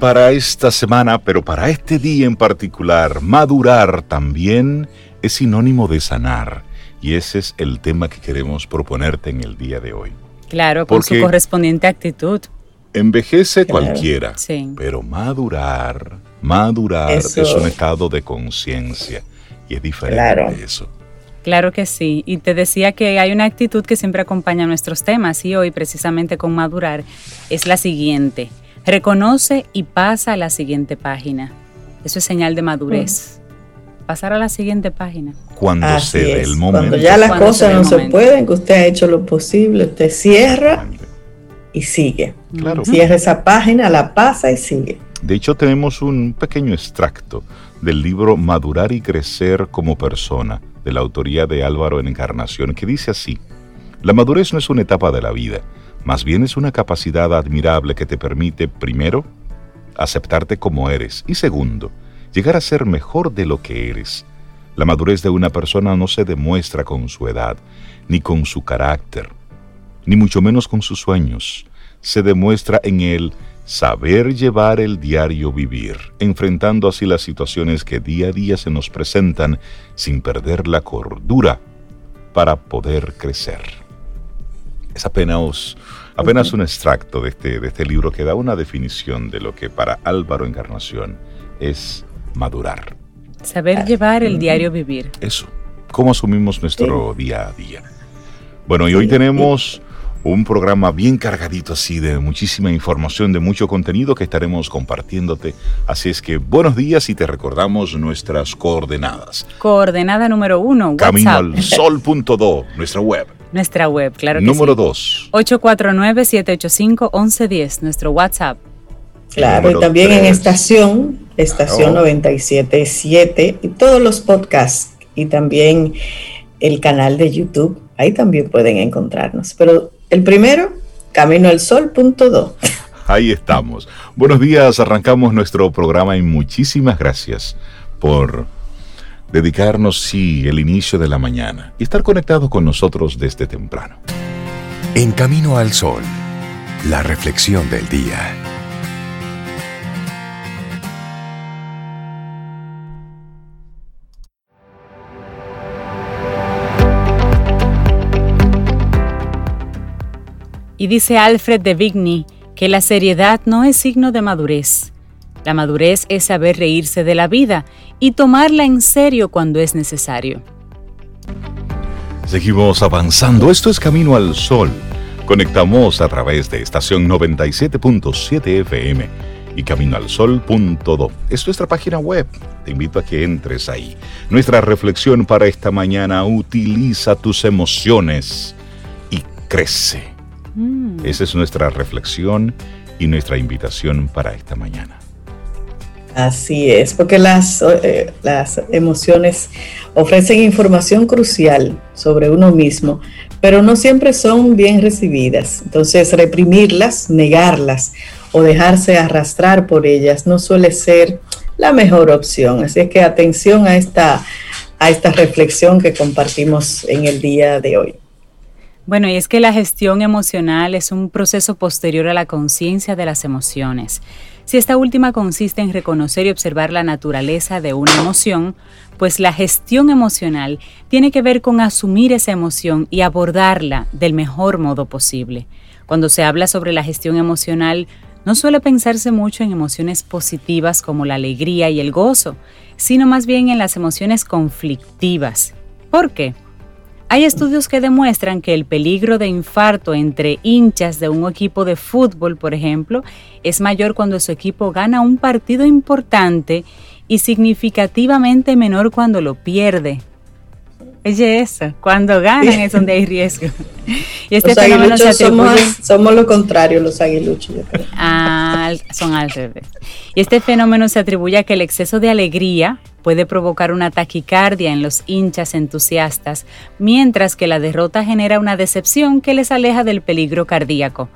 Para esta semana, pero para este día en particular, madurar también es sinónimo de sanar. Y ese es el tema que queremos proponerte en el día de hoy. Claro, con su correspondiente actitud. Envejece cualquiera, pero madurar, madurar es un estado de conciencia y es diferente de eso. Claro que sí, y te decía que hay una actitud que siempre acompaña nuestros temas y hoy precisamente con madurar es la siguiente, reconoce y pasa a la siguiente página. Eso es señal de madurez. Pasar a la siguiente página. Cuando se dé el momento. Cuando ya las cosas no se pueden, que usted ha hecho lo posible, usted cierra y sigue. Cierra esa página, la pasa y sigue. De hecho, tenemos un pequeño extracto del libro Madurar y Crecer como Persona, de la autoría de Álvaro en Encarnación, que dice así, La madurez no es una etapa de la vida, más bien es una capacidad admirable que te permite, primero, aceptarte como eres y segundo, llegar a ser mejor de lo que eres. La madurez de una persona no se demuestra con su edad, ni con su carácter, ni mucho menos con sus sueños. Se demuestra en el saber llevar el diario vivir, enfrentando así las situaciones que día a día se nos presentan sin perder la cordura para poder crecer. Es apenas, apenas un extracto de este, de este libro que da una definición de lo que para Álvaro Encarnación es madurar. Saber llevar el diario vivir. Eso, cómo asumimos nuestro día a día. Bueno, y hoy tenemos un programa bien cargadito así de muchísima información, de mucho contenido que estaremos compartiéndote. Así es que buenos días y te recordamos nuestras coordenadas. Coordenada número uno, Camino al sol.do, nuestra web. Nuestra web, claro que Número dos. 849-785-1110, nuestro WhatsApp. Claro, y también en estación, estación 977 y todos los podcasts y también el canal de YouTube. Ahí también pueden encontrarnos. Pero el primero, Camino al Sol.do. Ahí estamos. Buenos días, arrancamos nuestro programa y muchísimas gracias por dedicarnos, sí, el inicio de la mañana y estar conectados con nosotros desde temprano. En Camino al Sol, la reflexión del día. Y dice Alfred de Vigny que la seriedad no es signo de madurez. La madurez es saber reírse de la vida y tomarla en serio cuando es necesario. Seguimos avanzando. Esto es Camino al Sol. Conectamos a través de estación 97.7 FM y caminoalsol.do. Es nuestra página web. Te invito a que entres ahí. Nuestra reflexión para esta mañana, utiliza tus emociones y crece. Mm. Esa es nuestra reflexión y nuestra invitación para esta mañana. Así es, porque las, eh, las emociones ofrecen información crucial sobre uno mismo, pero no siempre son bien recibidas. Entonces, reprimirlas, negarlas o dejarse arrastrar por ellas no suele ser la mejor opción. Así es que atención a esta, a esta reflexión que compartimos en el día de hoy. Bueno, y es que la gestión emocional es un proceso posterior a la conciencia de las emociones. Si esta última consiste en reconocer y observar la naturaleza de una emoción, pues la gestión emocional tiene que ver con asumir esa emoción y abordarla del mejor modo posible. Cuando se habla sobre la gestión emocional, no suele pensarse mucho en emociones positivas como la alegría y el gozo, sino más bien en las emociones conflictivas. ¿Por qué? Hay estudios que demuestran que el peligro de infarto entre hinchas de un equipo de fútbol, por ejemplo, es mayor cuando su equipo gana un partido importante y significativamente menor cuando lo pierde. Oye, eso, cuando ganan es donde hay riesgo. Y este los fenómeno se somos, somos lo contrario, los aguiluchos. Ah, son al revés. Y este fenómeno se atribuye a que el exceso de alegría puede provocar una taquicardia en los hinchas entusiastas, mientras que la derrota genera una decepción que les aleja del peligro cardíaco.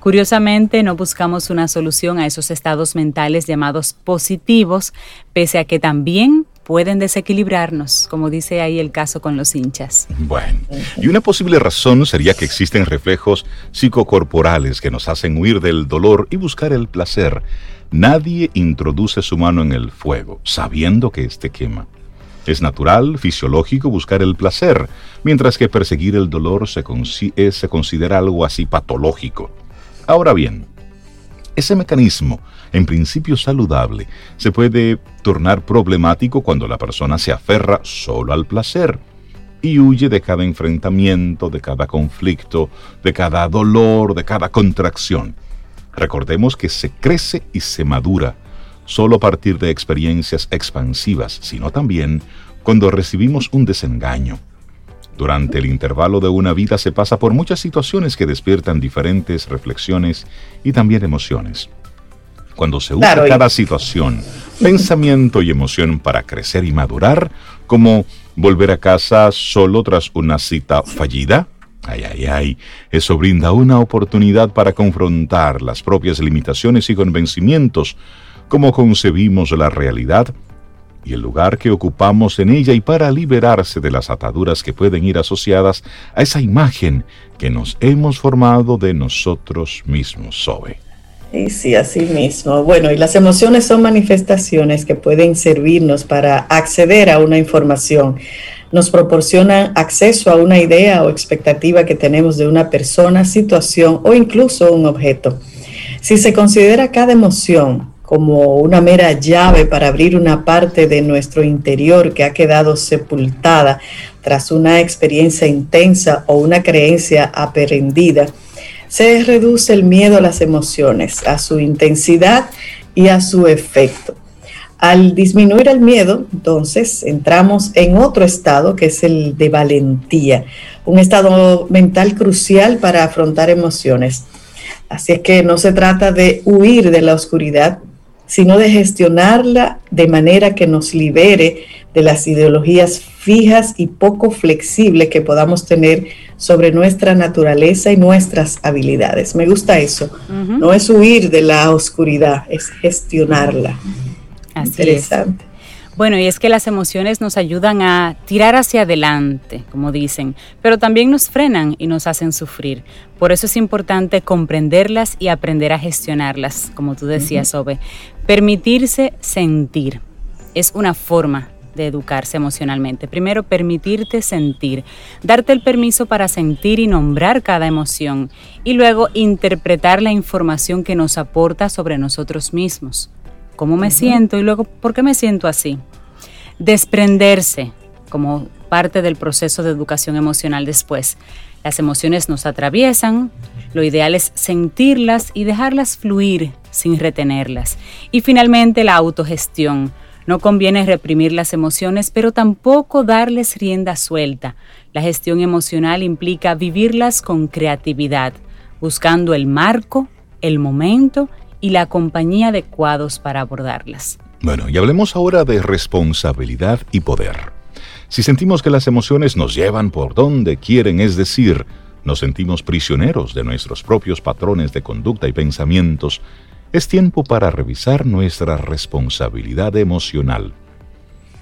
Curiosamente, no buscamos una solución a esos estados mentales llamados positivos, pese a que también pueden desequilibrarnos, como dice ahí el caso con los hinchas. Bueno, y una posible razón sería que existen reflejos psicocorporales que nos hacen huir del dolor y buscar el placer. Nadie introduce su mano en el fuego, sabiendo que éste quema. Es natural, fisiológico buscar el placer, mientras que perseguir el dolor se, se considera algo así patológico. Ahora bien, ese mecanismo, en principio saludable, se puede tornar problemático cuando la persona se aferra solo al placer y huye de cada enfrentamiento, de cada conflicto, de cada dolor, de cada contracción. Recordemos que se crece y se madura solo a partir de experiencias expansivas, sino también cuando recibimos un desengaño, durante el intervalo de una vida se pasa por muchas situaciones que despiertan diferentes reflexiones y también emociones. Cuando se usa cada situación, pensamiento y emoción para crecer y madurar, como volver a casa solo tras una cita fallida, Ay, ay, ay, eso brinda una oportunidad para confrontar las propias limitaciones y convencimientos, como concebimos la realidad y el lugar que ocupamos en ella y para liberarse de las ataduras que pueden ir asociadas a esa imagen que nos hemos formado de nosotros mismos, Sobe. Sí, sí, así mismo. Bueno, y las emociones son manifestaciones que pueden servirnos para acceder a una información. Nos proporcionan acceso a una idea o expectativa que tenemos de una persona, situación o incluso un objeto. Si se considera cada emoción como una mera llave para abrir una parte de nuestro interior que ha quedado sepultada tras una experiencia intensa o una creencia aprendida, se reduce el miedo a las emociones, a su intensidad y a su efecto. Al disminuir el miedo, entonces entramos en otro estado que es el de valentía, un estado mental crucial para afrontar emociones. Así es que no se trata de huir de la oscuridad, sino de gestionarla de manera que nos libere de las ideologías fijas y poco flexibles que podamos tener sobre nuestra naturaleza y nuestras habilidades. Me gusta eso. No es huir de la oscuridad, es gestionarla. Interesante. Bueno, y es que las emociones nos ayudan a tirar hacia adelante, como dicen, pero también nos frenan y nos hacen sufrir. Por eso es importante comprenderlas y aprender a gestionarlas, como tú decías, Ove. Permitirse sentir es una forma de educarse emocionalmente. Primero, permitirte sentir, darte el permiso para sentir y nombrar cada emoción y luego interpretar la información que nos aporta sobre nosotros mismos. ¿Cómo me siento? Y luego, ¿por qué me siento así? Desprenderse como parte del proceso de educación emocional después. Las emociones nos atraviesan, lo ideal es sentirlas y dejarlas fluir sin retenerlas. Y finalmente la autogestión. No conviene reprimir las emociones, pero tampoco darles rienda suelta. La gestión emocional implica vivirlas con creatividad, buscando el marco, el momento y la compañía adecuados para abordarlas. Bueno, y hablemos ahora de responsabilidad y poder. Si sentimos que las emociones nos llevan por donde quieren, es decir, nos sentimos prisioneros de nuestros propios patrones de conducta y pensamientos, es tiempo para revisar nuestra responsabilidad emocional.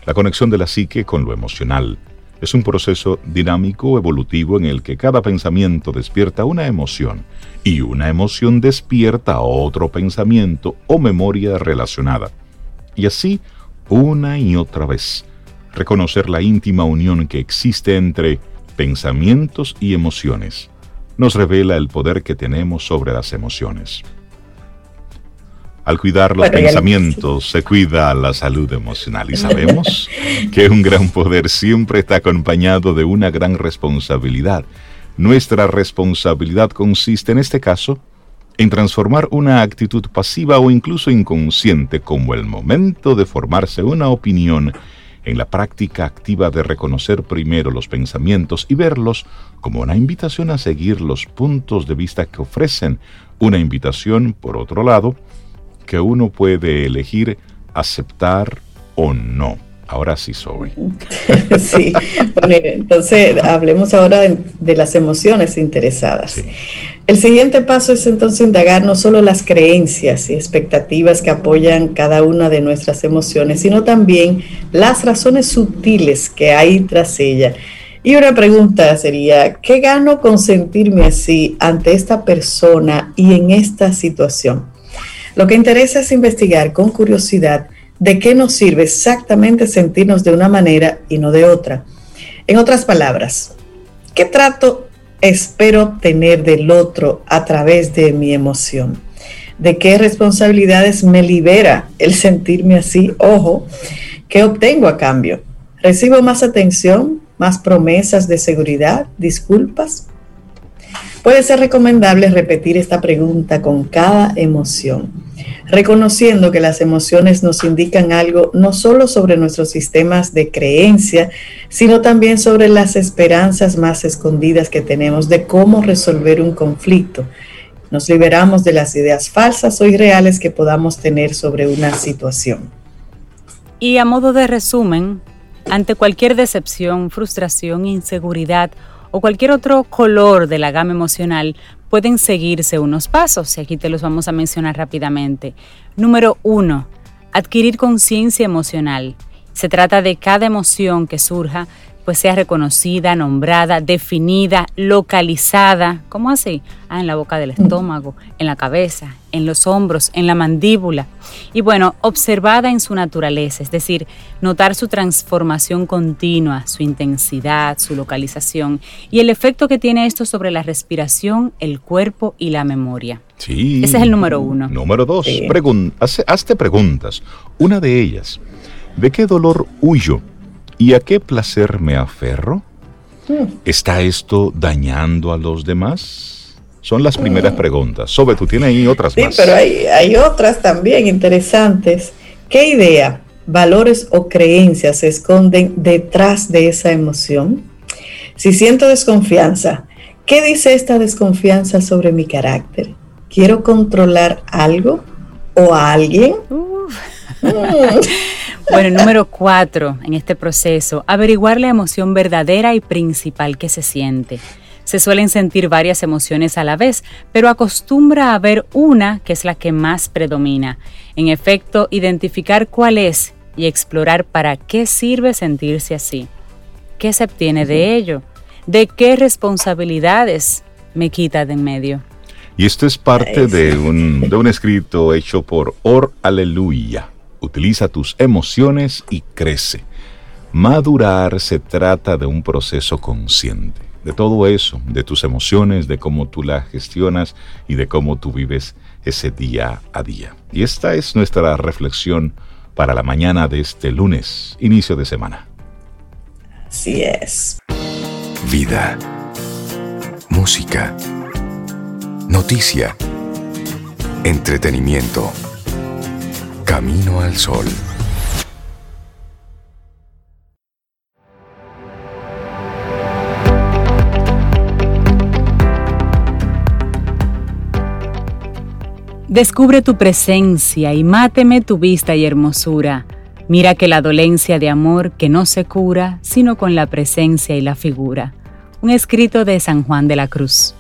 La conexión de la psique con lo emocional es un proceso dinámico evolutivo en el que cada pensamiento despierta una emoción y una emoción despierta otro pensamiento o memoria relacionada. Y así una y otra vez reconocer la íntima unión que existe entre pensamientos y emociones, nos revela el poder que tenemos sobre las emociones. Al cuidar los pensamientos se cuida la salud emocional. Y sabemos que un gran poder siempre está acompañado de una gran responsabilidad. Nuestra responsabilidad consiste en este caso en transformar una actitud pasiva o incluso inconsciente como el momento de formarse una opinión en la práctica activa de reconocer primero los pensamientos y verlos como una invitación a seguir los puntos de vista que ofrecen, una invitación, por otro lado, que uno puede elegir aceptar o no. Ahora sí soy. sí, bueno, entonces hablemos ahora de, las emociones interesadas. El siguiente paso es entonces indagar no solo las creencias y expectativas que apoyan cada una de nuestras emociones, sino también las razones sutiles que hay tras ella. Y una pregunta sería, ¿qué gano con sentirme así ante esta persona y en esta situación? Lo que interesa es investigar con curiosidad de qué nos sirve exactamente sentirnos de una manera y no de otra. En otras palabras, ¿qué trato espero tener del otro a través de mi emoción? ¿De qué responsabilidades me libera el sentirme así? Ojo, ¿qué obtengo a cambio? ¿Recibo más atención, más promesas de seguridad, disculpas? Puede ser recomendable repetir esta pregunta con cada emoción reconociendo que las emociones nos indican algo no solo sobre nuestros sistemas de creencia, sino también sobre las esperanzas más escondidas que tenemos de cómo resolver un conflicto. Nos liberamos de las ideas falsas o irreales que podamos tener sobre una situación. Y a modo de resumen, ante cualquier decepción, frustración, inseguridad o cualquier otro color de la gama emocional, pueden seguirse unos pasos y aquí te los vamos a mencionar rápidamente. Número uno, adquirir conciencia emocional. Se trata de cada emoción que surja pues sea reconocida, nombrada, definida, localizada. ¿Cómo así? Ah, en la boca del estómago, en la cabeza, en los hombros, en la mandíbula. Y bueno, observada en su naturaleza, es decir, notar su transformación continua, su intensidad, su localización y el efecto que tiene esto sobre la respiración, el cuerpo y la memoria. Sí. Ese es el número uno. Número dos, hazte preguntas. Una de ellas, ¿de qué dolor huyo? ¿Y a qué placer me aferro? ¿Está esto dañando a los demás? Son las primeras preguntas. Sobe, tú tienes ahí otras más. Sí, pero hay, hay otras también interesantes. ¿Qué idea, valores o creencias se esconden detrás de esa emoción? Si siento desconfianza, ¿qué dice esta desconfianza sobre mi carácter? ¿Quiero controlar algo o a alguien? Mm. Bueno, número cuatro en este proceso, averiguar la emoción verdadera y principal que se siente. Se suelen sentir varias emociones a la vez, pero acostumbra a haber una que es la que más predomina. En efecto, identificar cuál es y explorar para qué sirve sentirse así. ¿Qué se obtiene de ello? ¿De qué responsabilidades me quita de en medio? Y esto es parte de un, de un escrito hecho por Or Aleluya utiliza tus emociones y crece. Madurar se trata de un proceso consciente, de todo eso, de tus emociones, de cómo tú las gestionas y de cómo tú vives ese día a día. Y esta es nuestra reflexión para la mañana de este lunes, inicio de semana. Así es. Vida. Música. Noticia. Entretenimiento. Camino al Sol. Descubre tu presencia y máteme tu vista y hermosura. Mira que la dolencia de amor que no se cura, sino con la presencia y la figura. Un escrito de San Juan de la Cruz.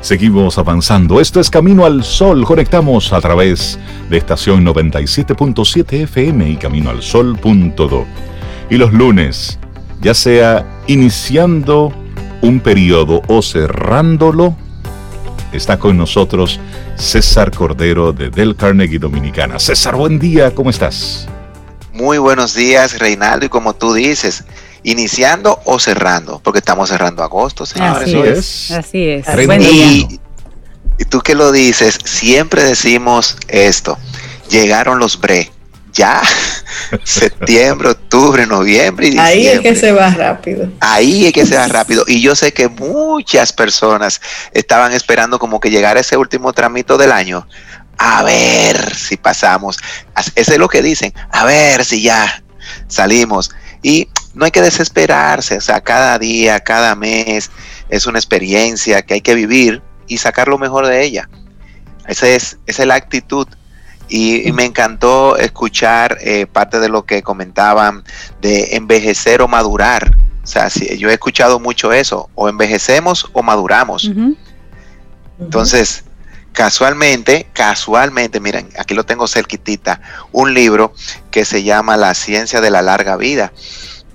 Seguimos avanzando. Esto es Camino al Sol. Conectamos a través de estación 97.7 FM y Camino al Sol.do. Y los lunes, ya sea iniciando un periodo o cerrándolo, está con nosotros César Cordero de Del Carnegie Dominicana. César, buen día, ¿cómo estás? Muy buenos días, Reinaldo, y como tú dices, iniciando o cerrando, porque estamos cerrando agosto, señores. Así es. Así es. Y, y, tú que lo dices, siempre decimos esto, llegaron los bre. Ya, septiembre, octubre, noviembre y diciembre. Ahí es que se va rápido. Ahí es que se va rápido. Y yo sé que muchas personas estaban esperando como que llegara ese último tramito del año a ver si pasamos. Eso es lo que dicen, a ver si ya salimos. Y no hay que desesperarse, o sea, cada día, cada mes es una experiencia que hay que vivir y sacar lo mejor de ella. Esa es, esa es la actitud. Y, me encantó escuchar eh, parte de lo que comentaban de envejecer o madurar. O sea, yo he escuchado mucho eso, o envejecemos o maduramos. Entonces, casualmente, casualmente, miren, aquí lo tengo cerquitita, un libro que se llama La ciencia de la larga vida,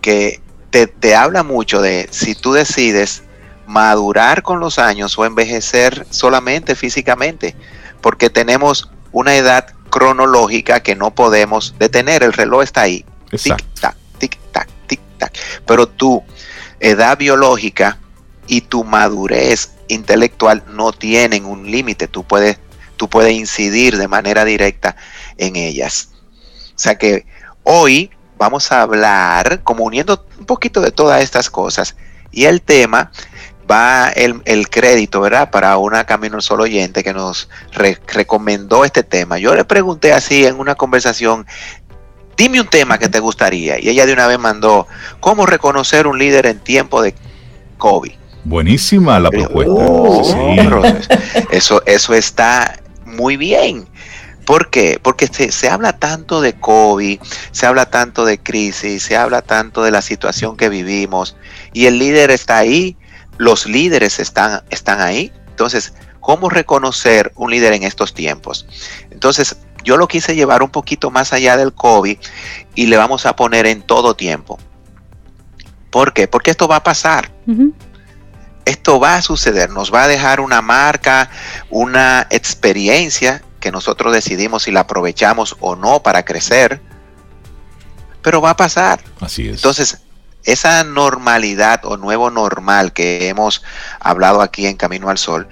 que te, te habla mucho de si tú decides madurar con los años o envejecer solamente físicamente, porque tenemos una edad cronológica que no podemos detener, el reloj está ahí, tic-tac, tic-tac, tic-tac, pero tu edad biológica y tu madurez intelectual no tienen un límite, tú puedes, tú puedes incidir de manera directa en ellas. O sea que hoy vamos a hablar, como uniendo un poquito de todas estas cosas, y el tema va el, crédito, ¿verdad? Para una Camino Solo oyente que nos recomendó este tema. Yo le pregunté así en una conversación, dime un tema que te gustaría. Y ella de una vez mandó, ¿cómo reconocer un líder en tiempo de COVID? Buenísima la propuesta. Oh, eso, eso está muy bien. ¿Por qué? Porque se, habla tanto de COVID, se habla tanto de crisis, se habla tanto de la situación que vivimos y el líder está ahí, los líderes están, están ahí. Entonces, ¿cómo reconocer un líder en estos tiempos? Entonces, yo lo quise llevar un poquito más allá del COVID y le vamos a poner en todo tiempo. ¿Por qué? Porque esto va a pasar esto va a suceder, nos va a dejar una marca, una experiencia que nosotros decidimos si la aprovechamos o no para crecer, pero va a pasar. Así es. Entonces, esa normalidad o nuevo normal que hemos hablado aquí en Camino al Sol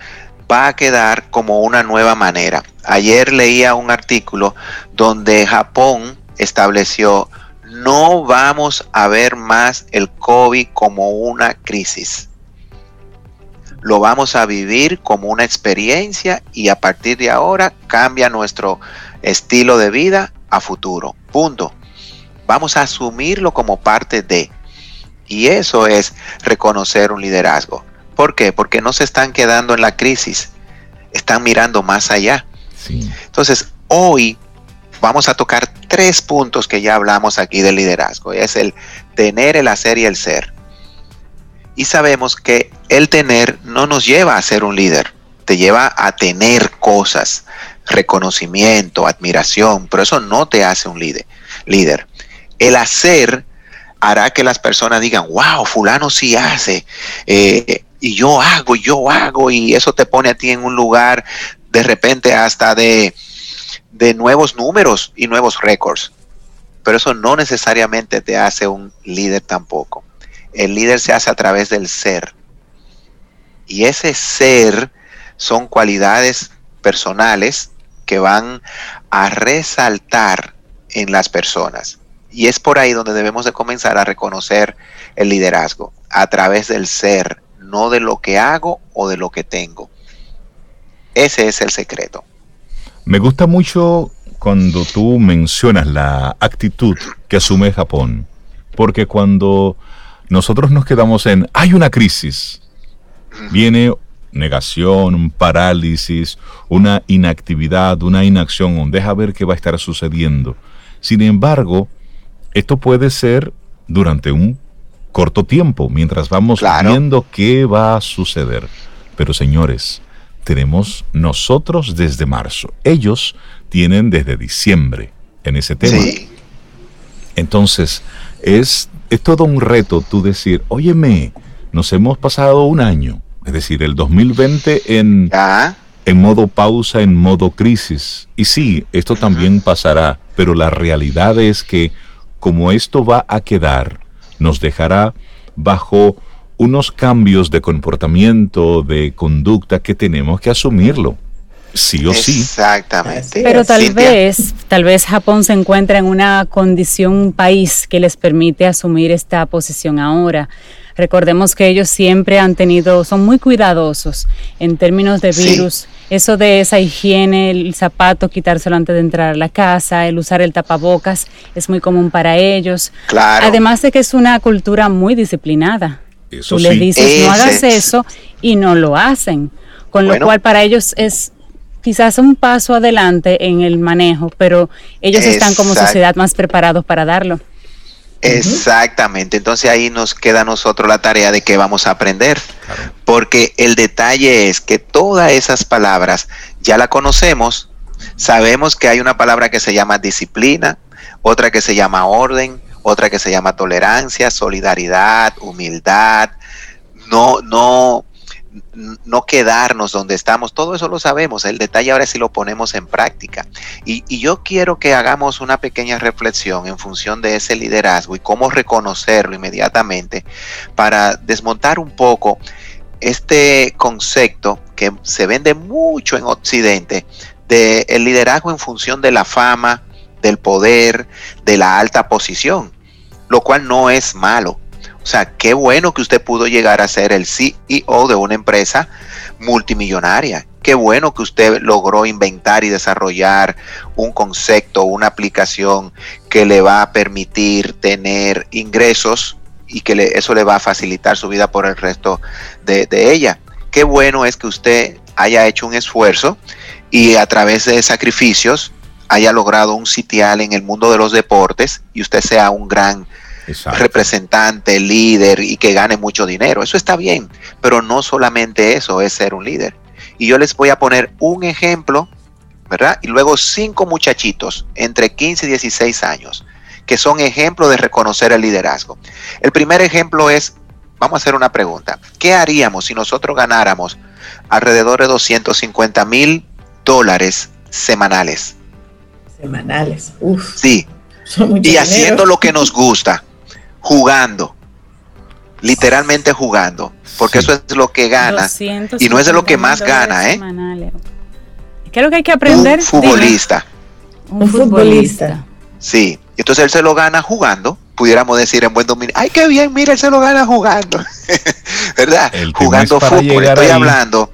va a quedar como una nueva manera. Ayer leía un artículo donde Japón estableció no vamos a ver más el COVID como una crisis lo vamos a vivir como una experiencia y a partir de ahora cambia nuestro estilo de vida a futuro. Punto. Vamos a asumirlo como parte de. Y eso es reconocer un liderazgo. ¿Por qué? Porque no se están quedando en la crisis, están mirando más allá. Entonces, hoy vamos a tocar tres puntos que ya hablamos aquí del liderazgo. Es el tener, el hacer y el ser. Y sabemos que el tener no nos lleva a ser un líder, te lleva a tener cosas, reconocimiento, admiración, pero eso no te hace un líder. líder. El hacer hará que las personas digan, wow, fulano sí hace, eh, y yo hago, yo hago, y eso te pone a ti en un lugar de repente hasta de, de nuevos números y nuevos récords. Pero eso no necesariamente te hace un líder tampoco. El líder se hace a través del ser. Y ese ser son cualidades personales que van a resaltar en las personas. Y es por ahí donde debemos de comenzar a reconocer el liderazgo, a través del ser, no de lo que hago o de lo que tengo. Ese es el secreto. Me gusta mucho cuando tú mencionas la actitud que asume Japón, porque cuando nosotros nos quedamos en, hay una crisis. Viene negación, parálisis, una inactividad, una inacción, deja ver qué va a estar sucediendo. Sin embargo, esto puede ser durante un corto tiempo, mientras vamos viendo qué va a suceder. Pero señores, tenemos nosotros desde marzo. Ellos tienen desde diciembre en ese tema. Entonces, es es todo un reto tú decir, óyeme, nos hemos pasado un año, es decir, el 2020 en, en modo pausa, en modo crisis. Y sí, esto también pasará, pero la realidad es que como esto va a quedar, nos dejará bajo unos cambios de comportamiento, de conducta que tenemos que asumirlo sí o sí. Exactamente. Pero tal vez, tal vez Japón se encuentra en una condición, un país que les permite asumir esta posición ahora. Recordemos que ellos siempre han tenido, son muy cuidadosos en términos de virus Eso de esa higiene, el zapato, quitárselo antes de entrar a la casa, el usar el tapabocas, es muy común para ellos. Claro. Además de que es una cultura muy disciplinada. Eso Tú les sí. dices, no hagas es- eso y no lo hacen. Con Bueno. lo cual para ellos es quizás un paso adelante en el manejo, pero ellos están como sociedad más preparados para darlo. Exactamente, entonces ahí nos queda a nosotros la tarea de que vamos a aprender, porque el detalle es que todas esas palabras ya la conocemos, sabemos que hay una palabra que se llama disciplina, otra que se llama orden, otra que se llama tolerancia, solidaridad, humildad, no, no, no quedarnos donde estamos, todo eso lo sabemos, el detalle ahora si lo ponemos en práctica. Y, yo quiero que hagamos una pequeña reflexión en función de ese liderazgo y cómo reconocerlo inmediatamente para desmontar un poco este concepto que se vende mucho en Occidente de el liderazgo en función de la fama, del poder, de la alta posición, lo cual no es malo. O sea, qué bueno que usted pudo llegar a ser el CEO de una empresa multimillonaria. Qué bueno que usted logró inventar y desarrollar un concepto, una aplicación que le va a permitir tener ingresos y que eso le va a facilitar su vida por el resto de, de ella. Qué bueno es que usted haya hecho un esfuerzo y a través de sacrificios haya logrado un sitial en el mundo de los deportes y usted sea un gran Exacto. representante, líder y que gane mucho dinero. Eso está bien, pero no solamente eso es ser un líder. Y yo les voy a poner un ejemplo, ¿verdad? Y luego cinco muchachitos entre 15 y 16 años, que son ejemplos de reconocer el liderazgo. El primer ejemplo es, vamos a hacer una pregunta, ¿qué haríamos si nosotros ganáramos alrededor de 250 mil dólares semanales? Semanales. Uf, Sí, son mucho y dinero. haciendo lo que nos gusta, jugando, literalmente jugando, porque Sí. eso es lo que gana. 250 y no es de lo que más gana, ¿eh? semanales. ¿Qué es lo que hay que aprender? Un futbolista, Dime. Un futbolista. sí. Entonces él se lo gana jugando, pudiéramos decir en buen dominio, ay, qué bien, mira, él se lo gana jugando, ¿verdad? El jugando fútbol. Estoy ahí. hablando,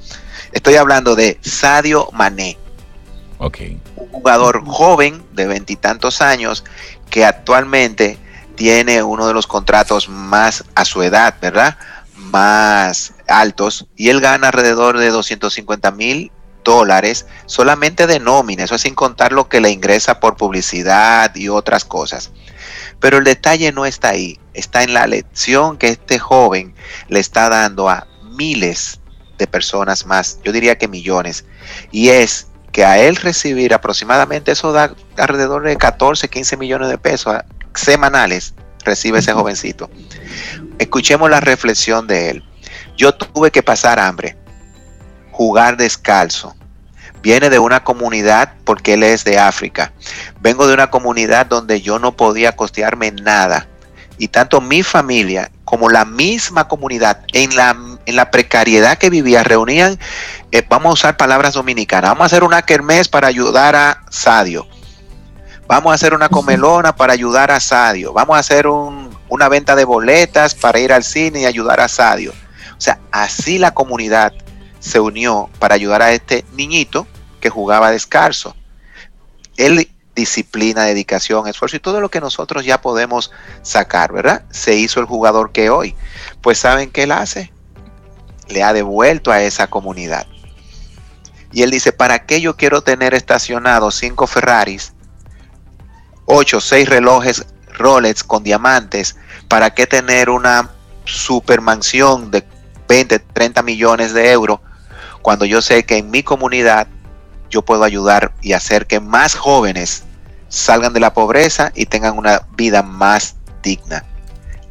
estoy hablando de Sadio Mané. Ok. un jugador joven de veintitantos años que actualmente tiene uno de los contratos más a su edad, ¿verdad? Más altos y él gana alrededor de 250 mil dólares solamente de nómina, eso es sin contar lo que le ingresa por publicidad y otras cosas. Pero el detalle no está ahí, está en la lección que este joven le está dando a miles de personas más, yo diría que millones, y es que a él recibir aproximadamente eso da alrededor de 14, 15 millones de pesos semanales, recibe ese jovencito. Escuchemos la reflexión de él. Yo tuve que pasar hambre, jugar descalzo. Viene de una comunidad, porque él es de África. Vengo de una comunidad donde yo no podía costearme nada. Y tanto mi familia como la misma comunidad, en la, en la precariedad que vivía, reunían eh, vamos a usar palabras dominicanas. Vamos a hacer una kermés para ayudar a Sadio. Vamos a hacer una comelona para ayudar a Sadio. Vamos a hacer un- una venta de boletas para ir al cine y ayudar a Sadio. O sea, así la comunidad se unió para ayudar a este niñito que jugaba descalzo. Él disciplina, dedicación, esfuerzo y todo lo que nosotros ya podemos sacar, ¿verdad? Se hizo el jugador que hoy. Pues ¿saben qué él hace? Le ha devuelto a esa comunidad. Y él dice, ¿para qué yo quiero tener estacionados cinco Ferraris, ocho, seis relojes Rolex con diamantes? ¿Para qué tener una super mansión de 20, 30 millones de euros cuando yo sé que en mi comunidad yo puedo ayudar y hacer que más jóvenes salgan de la pobreza y tengan una vida más digna?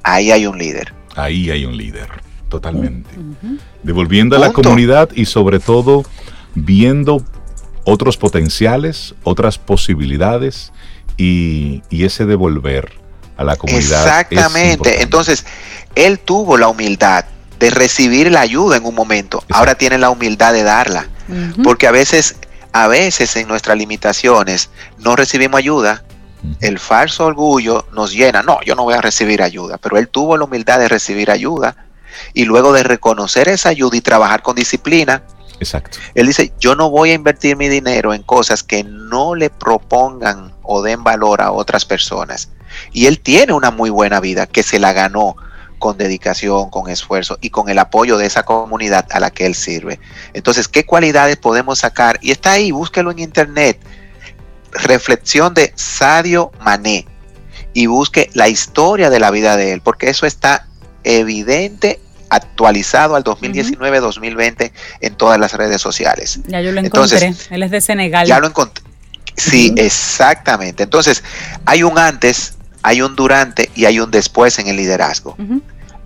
Ahí hay un líder. Ahí hay un líder, totalmente. Devolviendo a la comunidad y sobre todo viendo otros potenciales, otras posibilidades y, y ese devolver a la comunidad. Exactamente. Entonces, él tuvo la humildad de recibir la ayuda en un momento. Ahora tiene la humildad de darla. Porque a veces, a veces en nuestras limitaciones no recibimos ayuda. El falso orgullo nos llena. No, yo no voy a recibir ayuda. Pero él tuvo la humildad de recibir ayuda y luego de reconocer esa ayuda y trabajar con disciplina, Exacto. Él dice, yo no voy a invertir mi dinero en cosas que no le propongan o den valor a otras personas. Y él tiene una muy buena vida que se la ganó con dedicación, con esfuerzo y con el apoyo de esa comunidad a la que él sirve. Entonces, ¿qué cualidades podemos sacar? Y está ahí, búsquelo en internet. Reflexión de Sadio Mané y busque la historia de la vida de él, porque eso está evidente actualizado al 2019-2020 en todas las redes sociales. Ya yo lo encontré. Él es de Senegal. Ya lo encontré. Sí, exactamente. Entonces, hay un antes, hay un durante y hay un después en el liderazgo.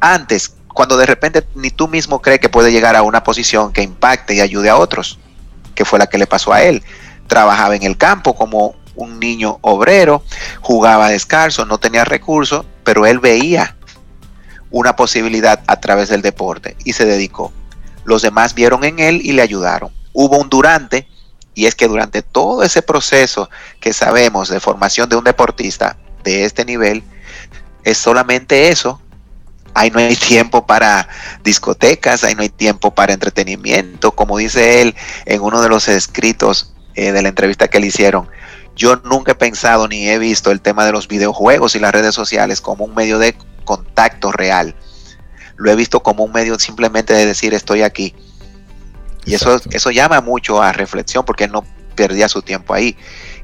Antes, cuando de repente ni tú mismo crees que puede llegar a una posición que impacte y ayude a otros, que fue la que le pasó a él. Trabajaba en el campo como un niño obrero, jugaba descalzo, no tenía recursos, pero él veía una posibilidad a través del deporte y se dedicó. Los demás vieron en él y le ayudaron. Hubo un durante, y es que durante todo ese proceso que sabemos de formación de un deportista de este nivel, es solamente eso. Ahí no hay tiempo para discotecas, ahí no hay tiempo para entretenimiento. Como dice él en uno de los escritos eh, de la entrevista que le hicieron, yo nunca he pensado ni he visto el tema de los videojuegos y las redes sociales como un medio de contacto real. Lo he visto como un medio simplemente de decir estoy aquí. Y eso, eso llama mucho a reflexión porque él no perdía su tiempo ahí.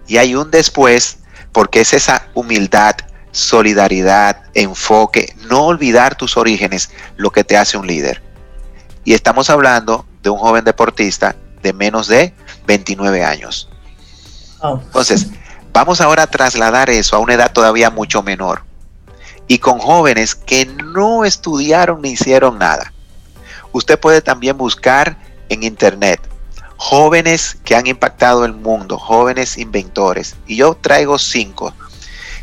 Y hay un después porque es esa humildad, solidaridad, enfoque, no olvidar tus orígenes, lo que te hace un líder. Y estamos hablando de un joven deportista de menos de 29 años. Entonces, vamos ahora a trasladar eso a una edad todavía mucho menor y con jóvenes que no estudiaron ni hicieron nada. Usted puede también buscar en internet jóvenes que han impactado el mundo, jóvenes inventores. Y yo traigo cinco.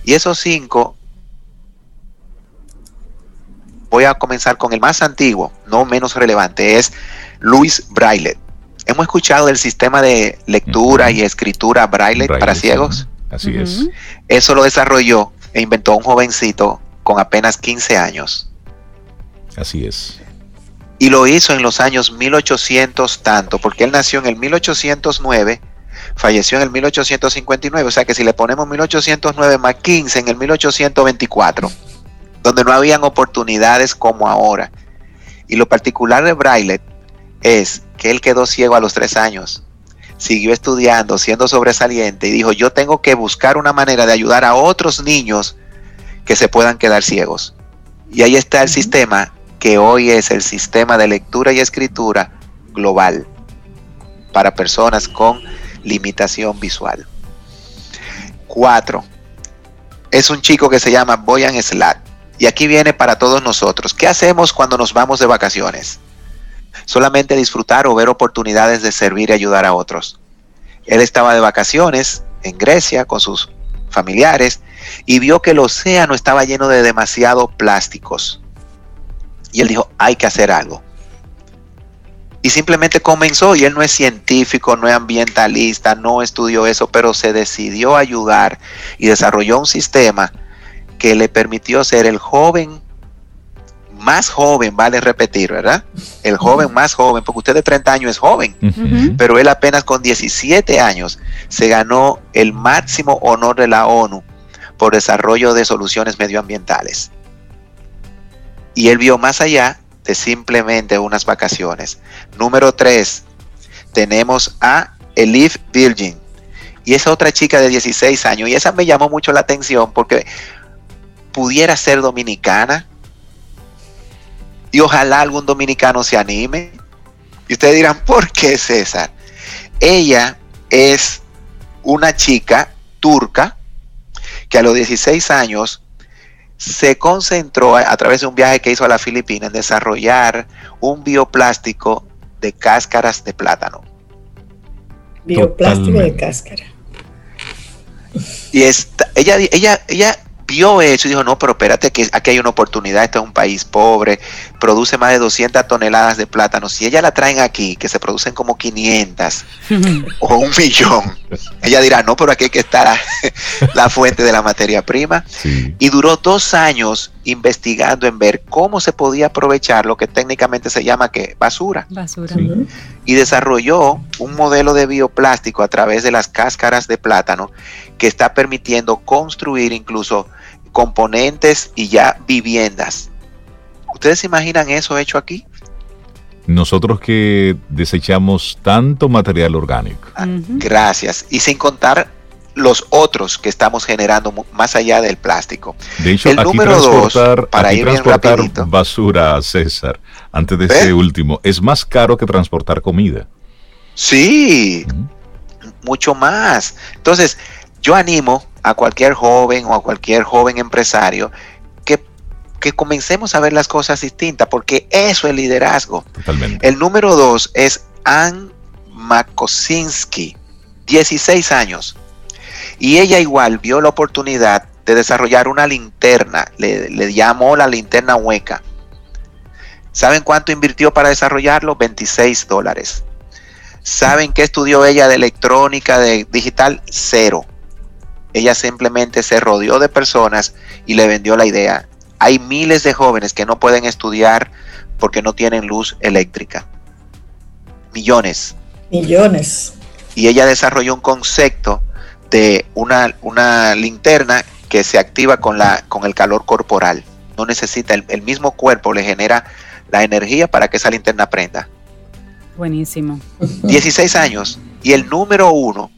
Y esos cinco, voy a comenzar con el más antiguo, no menos relevante, es Luis Braille. Hemos escuchado del sistema de lectura y escritura Braille, para ciegos. Así es. Eso lo desarrolló e inventó un jovencito con apenas 15 años. Así es. Y lo hizo en los años 1800 tanto, porque él nació en el 1809, falleció en el 1859, o sea que si le ponemos 1809 más 15 en el 1824, donde no habían oportunidades como ahora. Y lo particular de Braille es que él quedó ciego a los tres años, siguió estudiando, siendo sobresaliente y dijo, yo tengo que buscar una manera de ayudar a otros niños que se puedan quedar ciegos. Y ahí está el sistema que hoy es el sistema de lectura y escritura global para personas con limitación visual. Cuatro, es un chico que se llama Boyan Slat. Y aquí viene para todos nosotros. ¿Qué hacemos cuando nos vamos de vacaciones? Solamente disfrutar o ver oportunidades de servir y ayudar a otros. Él estaba de vacaciones en Grecia con sus familiares y vio que el océano estaba lleno de demasiados plásticos. Y él dijo, hay que hacer algo. Y simplemente comenzó, y él no es científico, no es ambientalista, no estudió eso, pero se decidió ayudar y desarrolló un sistema que le permitió ser el joven más joven, vale repetir, ¿verdad? El joven más joven, porque usted de 30 años es joven, pero él apenas con 17 años se ganó el máximo honor de la ONU por desarrollo de soluciones medioambientales. Y él vio más allá de simplemente unas vacaciones. Número 3, tenemos a Elif Virgin. Y esa otra chica de 16 años. Y esa me llamó mucho la atención porque pudiera ser dominicana. Y ojalá algún dominicano se anime. Y ustedes dirán, ¿por qué César? Ella es una chica turca que a los 16 años se concentró a, través de un viaje que hizo a la Filipina en desarrollar un bioplástico de cáscaras de plátano. Bioplástico de cáscara. Y esta, ella, ella, ella vio eso y dijo, no, pero espérate, que aquí hay una oportunidad, esto es un país pobre, produce más de 200 toneladas de plátano, si ella la traen aquí, que se producen como 500 o un millón, ella dirá, no, pero aquí hay que estar la fuente de la materia prima. Y duró dos años investigando en ver cómo se podía aprovechar lo que técnicamente se llama que basura. Basura. Y desarrolló un modelo de bioplástico a través de las cáscaras de plátano que está permitiendo construir incluso componentes y ya viviendas. ¿Ustedes se imaginan eso hecho aquí? Nosotros que desechamos tanto material orgánico. Ah, gracias. Y sin contar los otros que estamos generando más allá del plástico. De hecho, el aquí número transportar, dos, para ir transportar basura, César, antes de ese último, es más caro que transportar comida. Sí, mucho más. Entonces, yo animo a cualquier joven o a cualquier joven empresario que, que comencemos a ver las cosas distintas, porque eso es liderazgo. Totalmente. El número dos es Ann Makosinski, 16 años y ella igual vio la oportunidad de desarrollar una linterna, le, llamó la linterna hueca. ¿Saben cuánto invirtió para desarrollarlo? 26 dólares. ¿Saben qué estudió ella de electrónica, de digital? Cero. Ella simplemente se rodeó de personas y le vendió la idea. Hay miles de jóvenes que no pueden estudiar porque no tienen luz eléctrica. Millones. Millones. Y ella desarrolló un concepto de una, una linterna que se activa con, la, con el calor corporal. No necesita, el, mismo cuerpo le genera la energía para que esa linterna prenda. Buenísimo. 16 años. Y el número uno,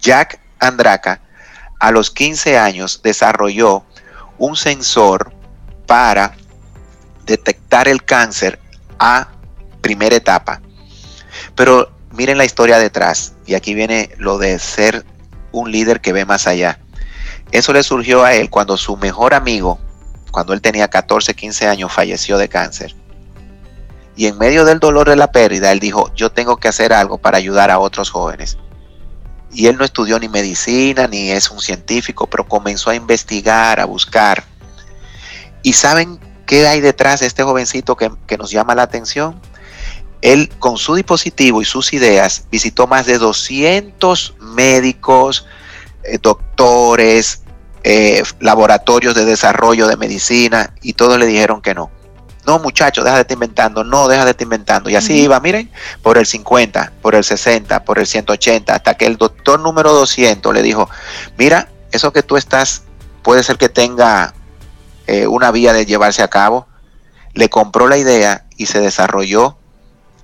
Jack Andraka, a los 15 años desarrolló un sensor para detectar el cáncer a primera etapa. Pero miren la historia detrás. Y aquí viene lo de ser un líder que ve más allá. Eso le surgió a él cuando su mejor amigo, cuando él tenía 14, 15 años, falleció de cáncer. Y en medio del dolor de la pérdida, él dijo, yo tengo que hacer algo para ayudar a otros jóvenes. Y él no estudió ni medicina, ni es un científico, pero comenzó a investigar, a buscar. ¿Y saben qué hay detrás de este jovencito que, que nos llama la atención? él con su dispositivo y sus ideas visitó más de 200 médicos, eh, doctores, eh, laboratorios de desarrollo de medicina y todos le dijeron que no. No, muchacho, deja de estar inventando, no, deja de estar inventando. Y así iba, miren, por el 50, por el 60, por el 180, hasta que el doctor número 200 le dijo, mira, eso que tú estás puede ser que tenga eh, una vía de llevarse a cabo. Le compró la idea y se desarrolló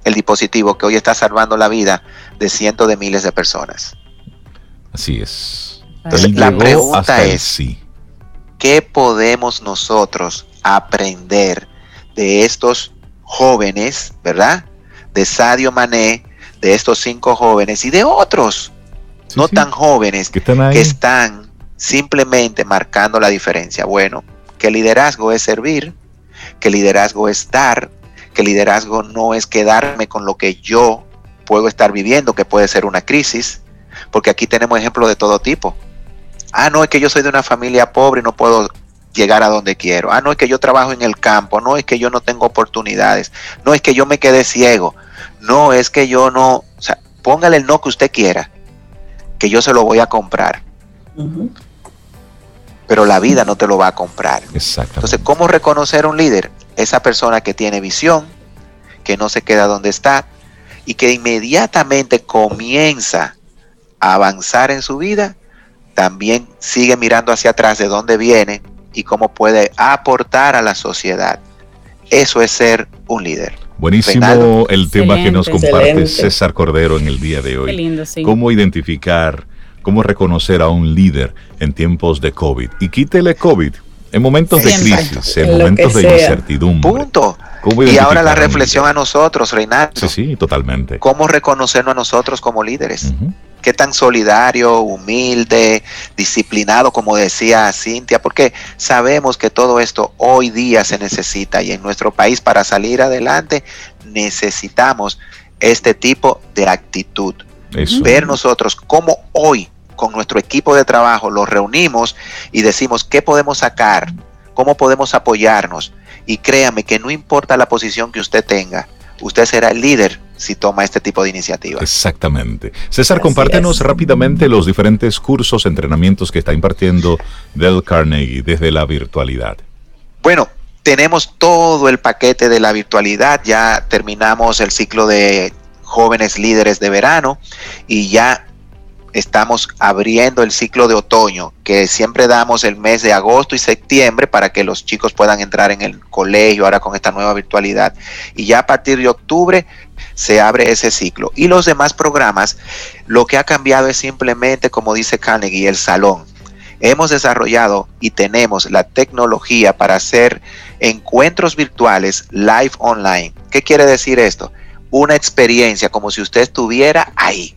el dispositivo que hoy está salvando la vida de cientos de miles de personas. Así es. la pregunta es, sí. ¿qué podemos nosotros aprender de estos jóvenes, verdad? De Sadio Mané, de estos cinco jóvenes y de otros no tan jóvenes que están simplemente marcando la diferencia. Bueno, que liderazgo es servir, que liderazgo es dar, que liderazgo no es quedarme con lo que yo puedo estar viviendo, que puede ser una crisis, porque aquí tenemos ejemplos de todo tipo. Ah, no, es que yo soy de una familia pobre y no puedo llegar a donde quiero. Ah, no, es que yo trabajo en el campo. No, es que yo no tengo oportunidades. No, es que yo me quedé ciego. No, es que yo no... O sea, póngale el no que usted quiera, que yo se lo voy a comprar. Pero la vida no te lo va a comprar. Exacto. Entonces, ¿cómo reconocer un líder? esa persona que tiene visión, que no se queda donde está y que inmediatamente comienza a avanzar en su vida, también sigue mirando hacia atrás de dónde viene y cómo puede aportar a la sociedad. Eso es ser un líder. Buenísimo el tema que nos comparte César Cordero en el día de hoy. Qué lindo, sí. Cómo identificar, cómo reconocer a un líder en tiempos de COVID. Y quítele COVID, en momentos de crisis, en, momentos de incertidumbre. Punto. Y ahora la reflexión a nosotros, Reinaldo. Sí, sí, totalmente. ¿Cómo reconocernos a nosotros como líderes? ¿Qué tan solidario, humilde, disciplinado, como decía Cintia? Porque sabemos que todo esto hoy día se necesita y en nuestro país para salir adelante necesitamos este tipo de actitud. Ver nosotros cómo hoy con nuestro equipo de trabajo, los reunimos y decimos qué podemos sacar, cómo podemos apoyarnos. Y créame que no importa la posición que usted tenga, usted será el líder si toma este tipo de iniciativas. Exactamente. César, compártenos rápidamente los diferentes cursos, entrenamientos que está impartiendo Del Carnegie desde la virtualidad. Bueno, tenemos todo el paquete de la virtualidad, ya terminamos el ciclo de jóvenes líderes de verano y ya estamos abriendo el ciclo de otoño, que siempre damos el mes de agosto y septiembre para que los chicos puedan entrar en el colegio ahora con esta nueva virtualidad. Y ya a partir de octubre se abre ese ciclo. Y los demás programas, lo que ha cambiado es simplemente, como dice Carnegie, el salón. Hemos desarrollado y tenemos la tecnología para hacer encuentros virtuales live online. ¿Qué quiere decir esto? Una experiencia como si usted estuviera ahí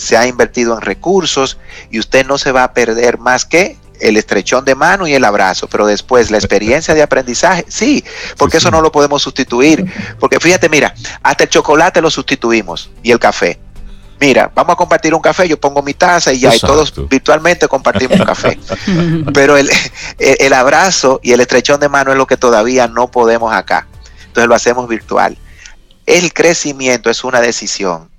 se ha invertido en recursos y usted no se va a perder más que el estrechón de mano y el abrazo, pero después la experiencia de aprendizaje, sí, porque eso no lo podemos sustituir, porque fíjate, mira, hasta el chocolate lo sustituimos y el café. Mira, vamos a compartir un café, yo pongo mi taza y ya, y todos virtualmente compartimos un café. Pero el, el abrazo y el estrechón de mano es lo que todavía no podemos acá. Entonces lo hacemos virtual. El crecimiento es una decisión